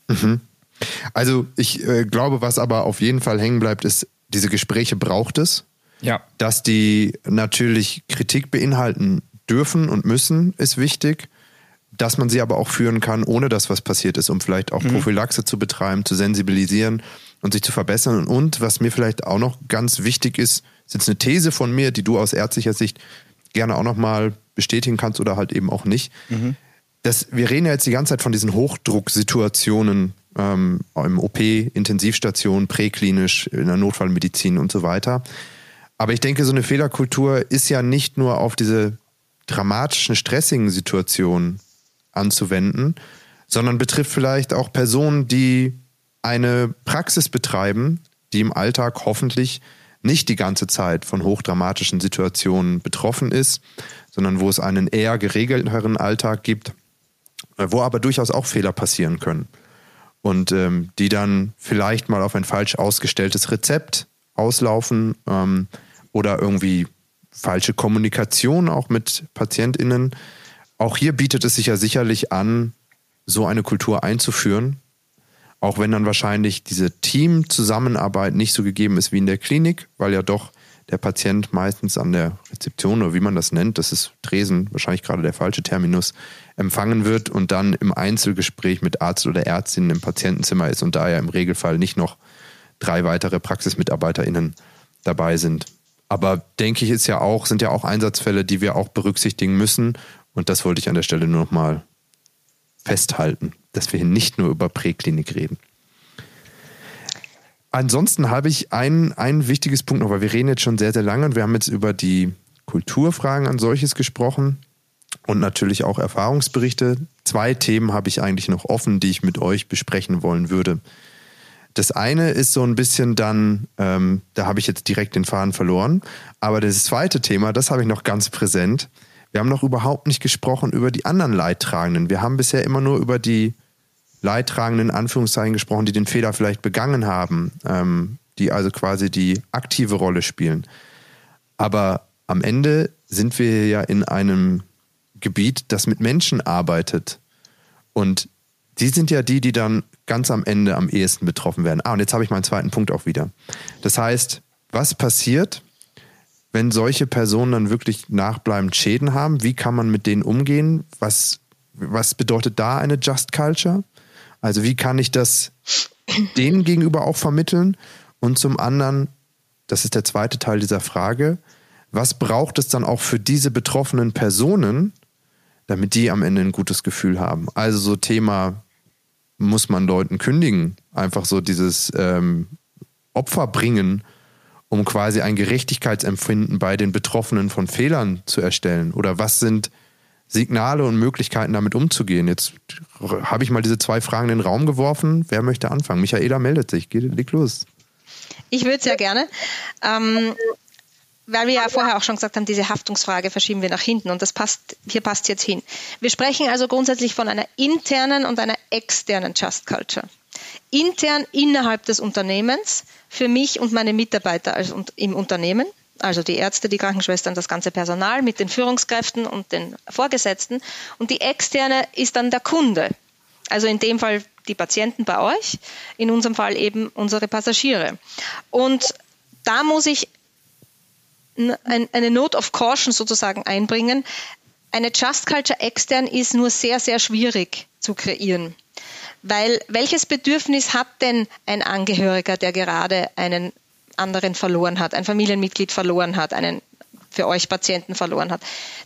Speaker 3: Mhm. Also ich äh, glaube, was aber auf jeden Fall hängen bleibt, ist, diese Gespräche braucht es.
Speaker 4: Ja.
Speaker 3: Dass die natürlich Kritik beinhalten dürfen und müssen, ist wichtig. Dass man sie aber auch führen kann, ohne dass was passiert ist, um vielleicht auch mhm. Prophylaxe zu betreiben, zu sensibilisieren und sich zu verbessern. Und was mir vielleicht auch noch ganz wichtig ist, ist jetzt eine These von mir, die du aus ärztlicher Sicht gerne auch nochmal bestätigen kannst oder halt eben auch nicht. Mhm. Das, wir reden ja jetzt die ganze Zeit von diesen Hochdrucksituationen ähm, im OP, Intensivstation, präklinisch, in der Notfallmedizin und so weiter. Aber ich denke, so eine Fehlerkultur ist ja nicht nur auf diese dramatischen, stressigen Situationen anzuwenden, sondern betrifft vielleicht auch Personen, die eine Praxis betreiben, die im Alltag hoffentlich nicht die ganze Zeit von hochdramatischen Situationen betroffen ist, sondern wo es einen eher geregelteren Alltag gibt, äh, wo aber durchaus auch Fehler passieren können. Und ähm, die dann vielleicht mal auf ein falsch ausgestelltes Rezept auslaufen ähm, oder irgendwie falsche Kommunikation auch mit PatientInnen. Auch hier bietet es sich ja sicherlich an, so eine Kultur einzuführen, auch wenn dann wahrscheinlich diese Teamzusammenarbeit nicht so gegeben ist wie in der Klinik, weil ja doch der Patient meistens an der Rezeption oder wie man das nennt, das ist Tresen, wahrscheinlich gerade der falsche Terminus, empfangen wird und dann im Einzelgespräch mit Arzt oder Ärztin im Patientenzimmer ist und da ja im Regelfall nicht noch drei weitere PraxismitarbeiterInnen dabei sind. Aber denke ich, ist ja auch, sind ja auch Einsatzfälle, die wir auch berücksichtigen müssen. Und das wollte ich an der Stelle nur noch mal festhalten, dass wir hier nicht nur über Präklinik reden. Ansonsten habe ich ein, ein wichtiges Punkt noch, weil wir reden jetzt schon sehr, sehr lange und wir haben jetzt über die Kulturfragen an solches gesprochen und natürlich auch Erfahrungsberichte. Zwei Themen habe ich eigentlich noch offen, die ich mit euch besprechen wollen würde. Das eine ist so ein bisschen dann, ähm, da habe ich jetzt direkt den Faden verloren, aber das zweite Thema, das habe ich noch ganz präsent. Wir haben noch überhaupt nicht gesprochen über die anderen Leidtragenden. Wir haben bisher immer nur über die Leidtragenden, Anführungszeichen gesprochen, die den Fehler vielleicht begangen haben, ähm, die also quasi die aktive Rolle spielen. Aber am Ende sind wir ja in einem Gebiet, das mit Menschen arbeitet. Und die sind ja die, die dann ganz am Ende am ehesten betroffen werden. Ah, und jetzt habe ich meinen zweiten Punkt auch wieder. Das heißt, was passiert, wenn solche Personen dann wirklich nachbleibend Schäden haben? Wie kann man mit denen umgehen? Was, was bedeutet da eine Just Culture? Also wie kann ich das denen gegenüber auch vermitteln? Und zum anderen, das ist der zweite Teil dieser Frage, was braucht es dann auch für diese betroffenen Personen, damit die am Ende ein gutes Gefühl haben? Also so Thema, muss man Leuten kündigen? Einfach so dieses ähm, Opfer bringen, um quasi ein Gerechtigkeitsempfinden bei den Betroffenen von Fehlern zu erstellen? Oder was sind Signale und Möglichkeiten, damit umzugehen. Jetzt habe ich mal diese zwei Fragen in den Raum geworfen. Wer möchte anfangen? Michaela meldet sich. Geht, leg los.
Speaker 2: Ich würde sehr gerne. Ähm, weil wir ja vorher auch schon gesagt haben, diese Haftungsfrage verschieben wir nach hinten und das passt, hier passt jetzt hin. Wir sprechen also grundsätzlich von einer internen und einer externen Just Culture. Intern innerhalb des Unternehmens, für mich und meine Mitarbeiter im Unternehmen, also die Ärzte, die Krankenschwestern, das ganze Personal mit den Führungskräften und den Vorgesetzten. Und die externe ist dann der Kunde. Also in dem Fall die Patienten bei euch, in unserem Fall eben unsere Passagiere. Und da muss ich eine Note of Caution sozusagen einbringen. Eine Just Culture extern ist nur sehr, sehr schwierig zu kreieren. Weil welches Bedürfnis hat denn ein Angehöriger, der gerade einen anderen verloren hat, ein Familienmitglied verloren hat, einen für euch Patienten verloren hat?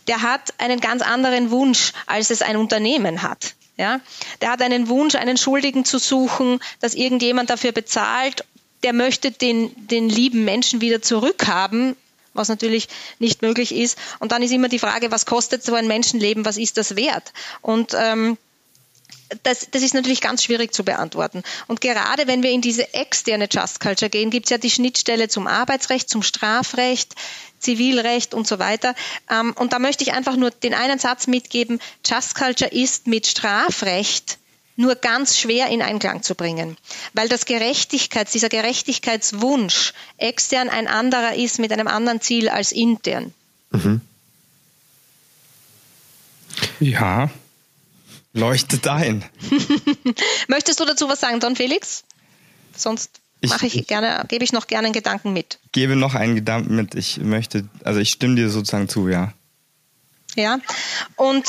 Speaker 2: Der hat einen ganz anderen Wunsch, als es ein Unternehmen hat. Ja? Der hat einen Wunsch, einen Schuldigen zu suchen, dass irgendjemand dafür bezahlt. Der möchte den, den lieben Menschen wieder zurückhaben, was natürlich nicht möglich ist. Und dann ist immer die Frage, was kostet so ein Menschenleben, was ist das wert? Und ähm, das, das ist natürlich ganz schwierig zu beantworten. Und gerade wenn wir in diese externe Just Culture gehen, gibt es ja die Schnittstelle zum Arbeitsrecht, zum Strafrecht, Zivilrecht und so weiter. Ähm, und da möchte ich einfach nur den einen Satz mitgeben. Just Culture ist mit Strafrecht nur ganz schwer in Einklang zu bringen, weil das Gerechtigkeits, dieser Gerechtigkeitswunsch extern ein anderer ist mit einem anderen Ziel als intern. Mhm.
Speaker 4: Ja, leuchtet ein.
Speaker 2: Möchtest du dazu was sagen, Don Felix? Sonst mache ich, ich gerne, gebe ich noch gerne einen Gedanken mit.
Speaker 4: Gebe noch einen Gedanken mit. Ich möchte, also ich stimme dir sozusagen zu, ja.
Speaker 2: Ja. Und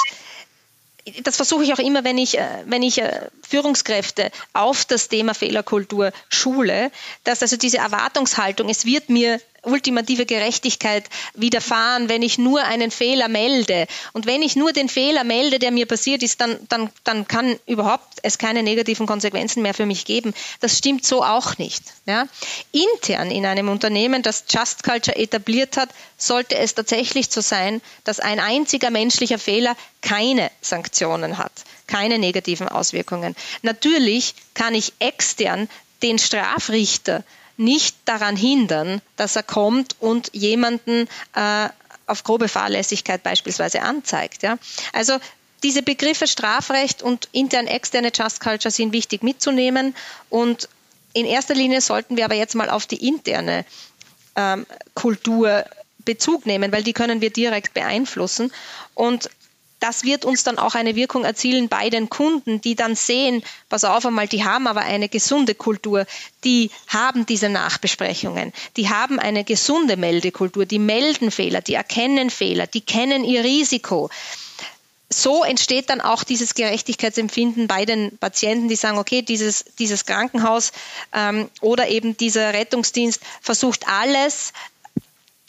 Speaker 2: das versuche ich auch immer, wenn ich, äh, wenn ich äh, Führungskräfte auf das Thema Fehlerkultur schule, dass also diese Erwartungshaltung, es wird mir ultimative Gerechtigkeit widerfahren, wenn ich nur einen Fehler melde. Und wenn ich nur den Fehler melde, der mir passiert ist, dann, dann, dann kann überhaupt es keine negativen Konsequenzen mehr für mich geben. Das stimmt so auch nicht. Ja? Intern in einem Unternehmen, das Just Culture etabliert hat, sollte es tatsächlich so sein, dass ein einziger menschlicher Fehler keine Sanktionen hat, keine negativen Auswirkungen. Natürlich kann ich extern den Strafrichter nicht daran hindern, dass er kommt und jemanden äh, auf grobe Fahrlässigkeit beispielsweise anzeigt. Ja? Also diese Begriffe Strafrecht und intern externe Just Culture sind wichtig mitzunehmen und in erster Linie sollten wir aber jetzt mal auf die interne ähm, Kultur Bezug nehmen, weil die können wir direkt beeinflussen. Und das wird uns dann auch eine Wirkung erzielen bei den Kunden, die dann sehen, pass auf einmal, die haben aber eine gesunde Kultur, die haben diese Nachbesprechungen, die haben eine gesunde Meldekultur, die melden Fehler, die erkennen Fehler, die kennen ihr Risiko. So entsteht dann auch dieses Gerechtigkeitsempfinden bei den Patienten, die sagen, okay, dieses, dieses Krankenhaus ähm, oder eben dieser Rettungsdienst versucht alles,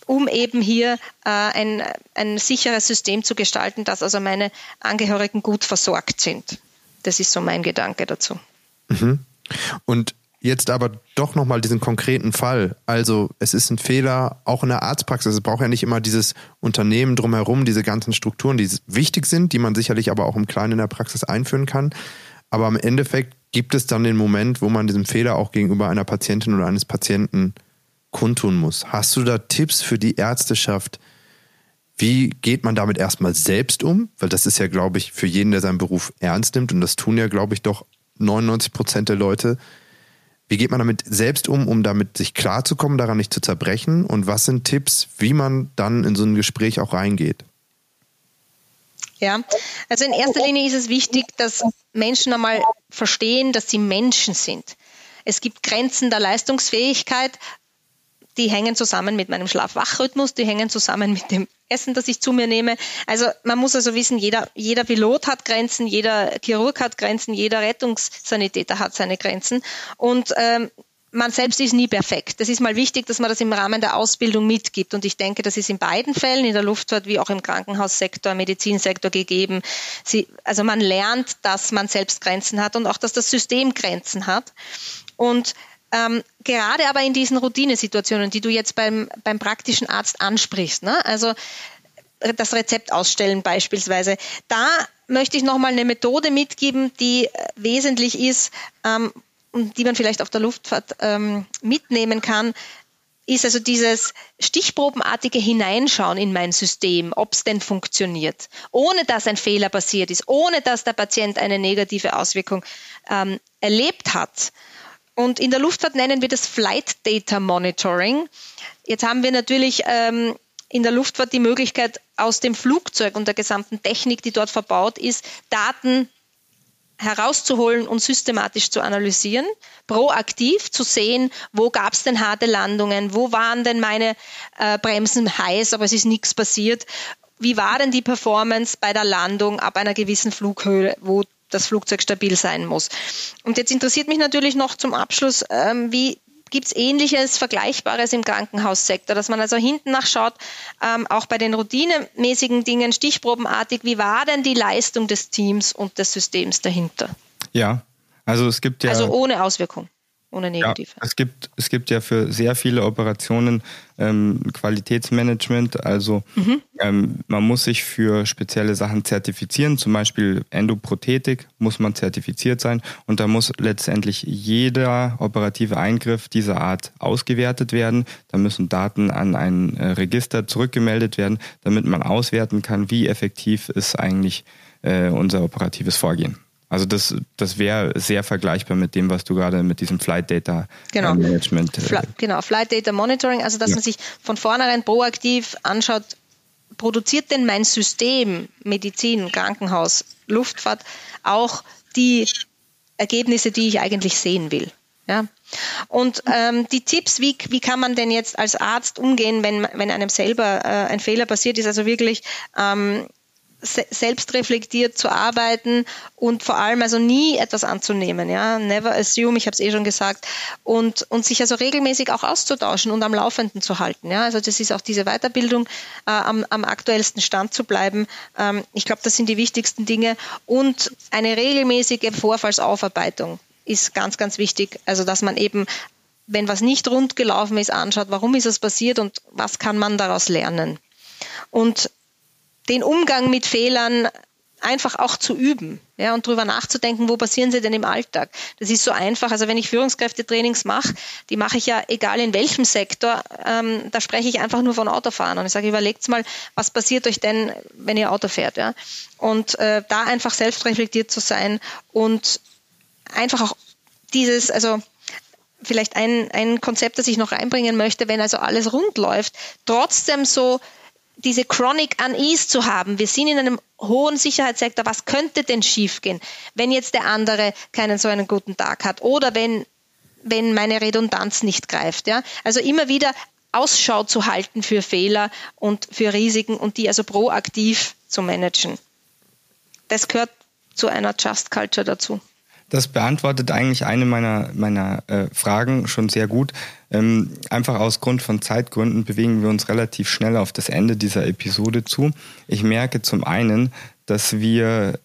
Speaker 2: um eben hier äh, ein, ein sicheres System zu gestalten, dass also meine Angehörigen gut versorgt sind. Das ist so mein Gedanke dazu.
Speaker 3: Mhm. Und jetzt aber doch nochmal diesen konkreten Fall. Also es ist ein Fehler auch in der Arztpraxis. Es braucht ja nicht immer dieses Unternehmen drumherum, diese ganzen Strukturen, die wichtig sind, die man sicherlich aber auch im Kleinen in der Praxis einführen kann. Aber im Endeffekt gibt es dann den Moment, wo man diesen Fehler auch gegenüber einer Patientin oder eines Patienten kundtun muss. Hast du da Tipps für die Ärzteschaft? Wie geht man damit erstmal selbst um? Weil das ist ja, glaube ich, für jeden, der seinen Beruf ernst nimmt, und das tun ja, glaube ich, doch 99 Prozent der Leute. Wie geht man damit selbst um, um damit sich klarzukommen, daran nicht zu zerbrechen? Und was sind Tipps, wie man dann in so ein Gespräch auch reingeht?
Speaker 2: Ja, also in erster Linie ist es wichtig, dass Menschen einmal verstehen, dass sie Menschen sind. Es gibt Grenzen der Leistungsfähigkeit, die hängen zusammen mit meinem Schlaf-Wach-Rhythmus, die hängen zusammen mit dem Essen, das ich zu mir nehme. Also man muss also wissen, jeder, jeder Pilot hat Grenzen, jeder Chirurg hat Grenzen, jeder Rettungssanitäter hat seine Grenzen. Und ähm, man selbst ist nie perfekt. Das ist mal wichtig, dass man das im Rahmen der Ausbildung mitgibt. Und ich denke, das ist in beiden Fällen, in der Luftfahrt wie auch im Krankenhaussektor, Medizinsektor gegeben. Sie, also man lernt, dass man selbst Grenzen hat und auch, dass das System Grenzen hat. Und ähm, gerade aber in diesen Routinesituationen, die du jetzt beim, beim praktischen Arzt ansprichst, ne? also äh, das Rezept ausstellen beispielsweise, da möchte ich nochmal eine Methode mitgeben, die äh, wesentlich ist ähm, und die man vielleicht auf der Luftfahrt ähm, mitnehmen kann, ist also dieses stichprobenartige Hineinschauen in mein System, ob es denn funktioniert, ohne dass ein Fehler passiert ist, ohne dass der Patient eine negative Auswirkung ähm, erlebt hat Und in der Luftfahrt nennen wir das Flight Data Monitoring. Jetzt haben wir natürlich ähm, in der Luftfahrt die Möglichkeit, aus dem Flugzeug und der gesamten Technik, die dort verbaut ist, Daten herauszuholen und systematisch zu analysieren, proaktiv zu sehen, wo gab es denn harte Landungen, wo waren denn meine äh, Bremsen heiß, aber es ist nichts passiert. Wie war denn die Performance bei der Landung ab einer gewissen Flughöhe, wo das Flugzeug stabil sein muss? Und jetzt interessiert mich natürlich noch zum Abschluss, ähm, wie Gibt es ähnliches, Vergleichbares im Krankenhaussektor, dass man also hinten nachschaut, ähm, auch bei den routinemäßigen Dingen, stichprobenartig, wie war denn die Leistung des Teams und des Systems dahinter?
Speaker 4: Ja, also es gibt ja.
Speaker 2: Also ohne Auswirkung ohne negative.
Speaker 4: Ja, es, gibt, es gibt ja für sehr viele Operationen ähm, Qualitätsmanagement. Also mhm. ähm, man muss sich für spezielle Sachen zertifizieren. Zum Beispiel Endoprothetik muss man zertifiziert sein. Und da muss letztendlich jeder operative Eingriff dieser Art ausgewertet werden. Da müssen Daten an ein äh, Register zurückgemeldet werden, damit man auswerten kann, wie effektiv ist eigentlich äh, unser operatives Vorgehen. Also das, das wäre sehr vergleichbar mit dem, was du gerade mit diesem Flight Data
Speaker 2: genau.
Speaker 4: Äh, Management. Äh,
Speaker 2: Fl genau, Flight Data Monitoring, also dass ja. man sich von vornherein proaktiv anschaut, produziert denn mein System, Medizin, Krankenhaus, Luftfahrt auch die Ergebnisse, die ich eigentlich sehen will. Ja. Und ähm, die Tipps, wie, wie kann man denn jetzt als Arzt umgehen, wenn, wenn einem selber äh, ein Fehler passiert ist, also wirklich ähm, selbstreflektiert zu arbeiten und vor allem also nie etwas anzunehmen, ja, never assume, ich habe es eh schon gesagt, und, und sich also regelmäßig auch auszutauschen und am Laufenden zu halten, ja, also das ist auch diese Weiterbildung, äh, am, am aktuellsten Stand zu bleiben, ähm, ich glaube, das sind die wichtigsten Dinge. Und eine regelmäßige Vorfallsaufarbeitung ist ganz, ganz wichtig, also dass man eben wenn was nicht rund gelaufen ist, anschaut, warum ist es passiert und was kann man daraus lernen. Und den Umgang mit Fehlern einfach auch zu üben ja, und darüber nachzudenken, wo passieren sie denn im Alltag. Das ist so einfach. Also wenn ich Führungskräftetrainings mache, die mache ich ja egal in welchem Sektor, ähm, da spreche ich einfach nur von Autofahren und ich sage, überlegt mal, was passiert euch denn, wenn ihr Auto fährt. Ja? Und äh, da einfach selbstreflektiert zu sein und einfach auch dieses, also vielleicht ein, ein Konzept, das ich noch reinbringen möchte, wenn also alles rund läuft, trotzdem so diese Chronic Unease zu haben. Wir sind in einem hohen Sicherheitssektor. Was könnte denn schiefgehen, wenn jetzt der andere keinen so einen guten Tag hat oder wenn, wenn meine Redundanz nicht greift? Ja? Also immer wieder Ausschau zu halten für Fehler und für Risiken und die also proaktiv zu managen. Das gehört zu einer Just Culture dazu.
Speaker 4: Das beantwortet eigentlich eine meiner, meiner äh, Fragen schon sehr gut. Ähm, einfach aus Grund von Zeitgründen bewegen wir uns relativ schnell auf das Ende dieser Episode zu. Ich merke zum einen, dass wir,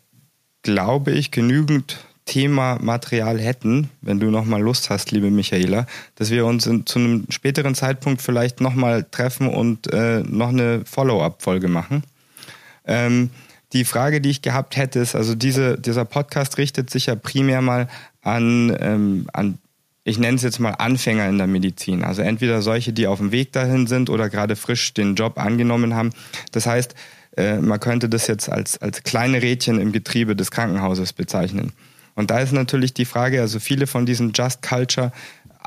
Speaker 4: glaube ich, genügend Thema Material hätten, wenn du nochmal Lust hast, liebe Michaela, dass wir uns in, zu einem späteren Zeitpunkt vielleicht nochmal treffen und äh, noch eine Follow-up-Folge machen. Ähm, die Frage, die ich gehabt hätte, ist, also diese, dieser Podcast richtet sich ja primär mal an, ähm, an ich nenne es jetzt mal Anfänger in der Medizin. Also entweder solche, die auf dem Weg dahin sind oder gerade frisch den Job angenommen haben. Das heißt, äh, man könnte das jetzt als, als kleine Rädchen im Getriebe des Krankenhauses bezeichnen. Und da ist natürlich die Frage, also viele von diesen Just Culture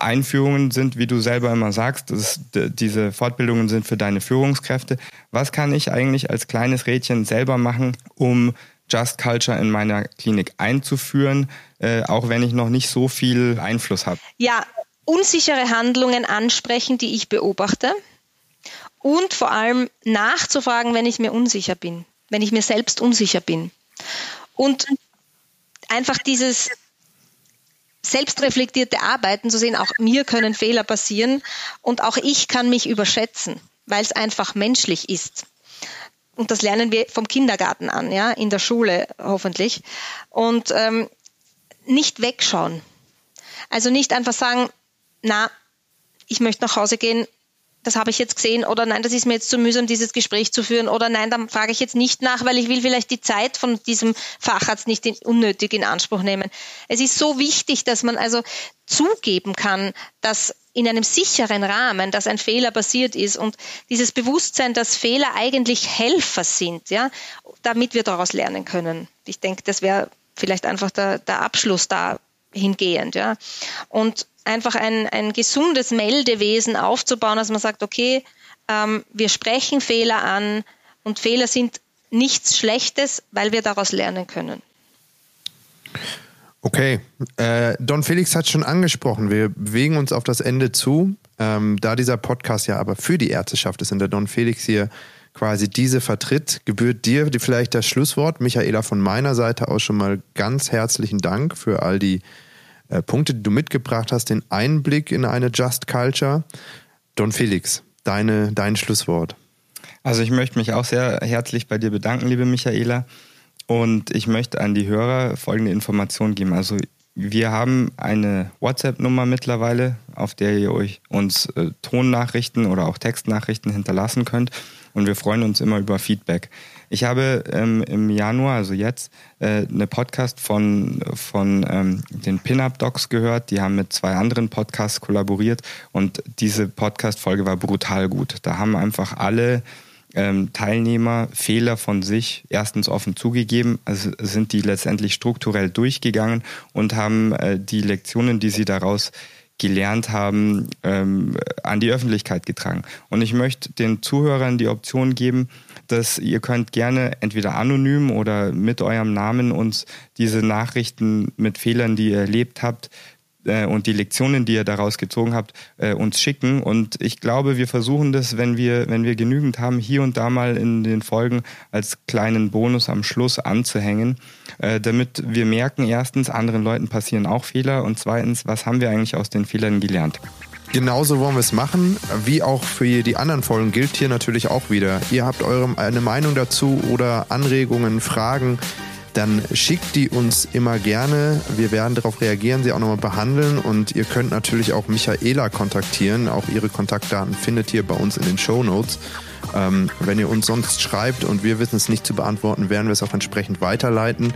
Speaker 4: Einführungen sind, wie du selber immer sagst, ist, diese Fortbildungen sind für deine Führungskräfte. Was kann ich eigentlich als kleines Rädchen selber machen, um Just Culture in meiner Klinik einzuführen, äh, auch wenn ich noch nicht so viel Einfluss habe?
Speaker 2: Ja, unsichere Handlungen ansprechen, die ich beobachte und vor allem nachzufragen, wenn ich mir unsicher bin, wenn ich mir selbst unsicher bin. Und einfach dieses selbstreflektierte Arbeiten zu sehen, auch mir können Fehler passieren und auch ich kann mich überschätzen, weil es einfach menschlich ist. Und das lernen wir vom Kindergarten an, ja, in der Schule hoffentlich. Und ähm, nicht wegschauen. Also nicht einfach sagen, na, ich möchte nach Hause gehen, das habe ich jetzt gesehen oder nein, das ist mir jetzt zu mühsam, dieses Gespräch zu führen oder nein, dann frage ich jetzt nicht nach, weil ich will vielleicht die Zeit von diesem Facharzt nicht in, unnötig in Anspruch nehmen. Es ist so wichtig, dass man also zugeben kann, dass in einem sicheren Rahmen, dass ein Fehler passiert ist und dieses Bewusstsein, dass Fehler eigentlich Helfer sind, ja, damit wir daraus lernen können. Ich denke, das wäre vielleicht einfach der, der Abschluss da hingehend, ja. Und einfach ein, ein gesundes Meldewesen aufzubauen, dass man sagt, okay, ähm, wir sprechen Fehler an und Fehler sind nichts Schlechtes, weil wir daraus lernen können.
Speaker 3: Okay, äh, Don Felix hat schon angesprochen, wir bewegen uns auf das Ende zu. Ähm, da dieser Podcast ja aber für die Ärzteschaft ist und der Don Felix hier quasi diese vertritt, gebührt dir vielleicht das Schlusswort. Michaela, von meiner Seite aus schon mal ganz herzlichen Dank für all die äh, Punkte, die du mitgebracht hast, den Einblick in eine Just Culture. Don Felix, deine, dein Schlusswort.
Speaker 4: Also ich möchte mich auch sehr herzlich bei dir bedanken, liebe Michaela. Und ich möchte an die Hörer folgende Informationen geben. Also wir haben eine WhatsApp-Nummer mittlerweile, auf der ihr euch uns äh, Tonnachrichten oder auch Textnachrichten hinterlassen könnt. Und wir freuen uns immer über Feedback. Ich habe ähm, im Januar, also jetzt, äh, eine Podcast von, von ähm, den Pin-Up Docs gehört. Die haben mit zwei anderen Podcasts kollaboriert und diese Podcast-Folge war brutal gut. Da haben einfach alle ähm, Teilnehmer Fehler von sich erstens offen zugegeben, also sind die letztendlich strukturell durchgegangen und haben äh, die Lektionen, die sie daraus gelernt haben, ähm, an die Öffentlichkeit getragen. Und ich möchte den Zuhörern die Option geben, dass ihr könnt gerne entweder anonym oder mit eurem Namen uns diese Nachrichten mit Fehlern, die ihr erlebt habt, äh, und die Lektionen, die ihr daraus gezogen habt, äh, uns schicken. Und ich glaube, wir versuchen das, wenn wir, wenn wir genügend haben, hier und da mal in den Folgen als kleinen Bonus am Schluss anzuhängen, äh, damit wir merken, erstens, anderen Leuten passieren auch Fehler und zweitens, was haben wir eigentlich aus den Fehlern gelernt.
Speaker 3: Genauso wollen wir es machen, wie auch für die anderen Folgen gilt hier natürlich auch wieder. Ihr habt eure eine Meinung dazu oder Anregungen, Fragen, dann schickt die uns immer gerne. Wir werden darauf reagieren, sie auch nochmal behandeln und ihr könnt natürlich auch Michaela kontaktieren. Auch ihre Kontaktdaten findet ihr bei uns in den Show Notes. Ähm, wenn ihr uns sonst schreibt und wir wissen es nicht zu beantworten, werden wir es auch entsprechend weiterleiten.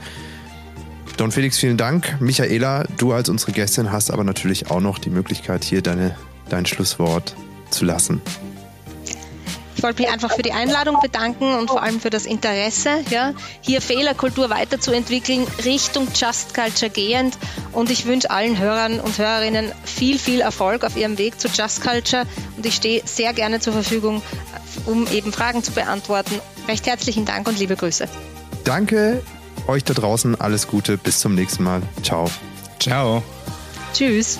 Speaker 3: Don Felix, vielen Dank. Michaela, du als unsere Gästin hast aber natürlich auch noch die Möglichkeit, hier deine, dein Schlusswort zu lassen.
Speaker 2: Ich wollte mich einfach für die Einladung bedanken und vor allem für das Interesse, ja, hier Fehlerkultur weiterzuentwickeln, Richtung Just Culture gehend. Und ich wünsche allen Hörern und Hörerinnen viel, viel Erfolg auf ihrem Weg zu Just Culture. Und ich stehe sehr gerne zur Verfügung, um eben Fragen zu beantworten. Recht herzlichen Dank und liebe Grüße.
Speaker 3: Danke euch da draußen. Alles Gute. Bis zum nächsten Mal. Ciao.
Speaker 4: Ciao.
Speaker 2: Tschüss.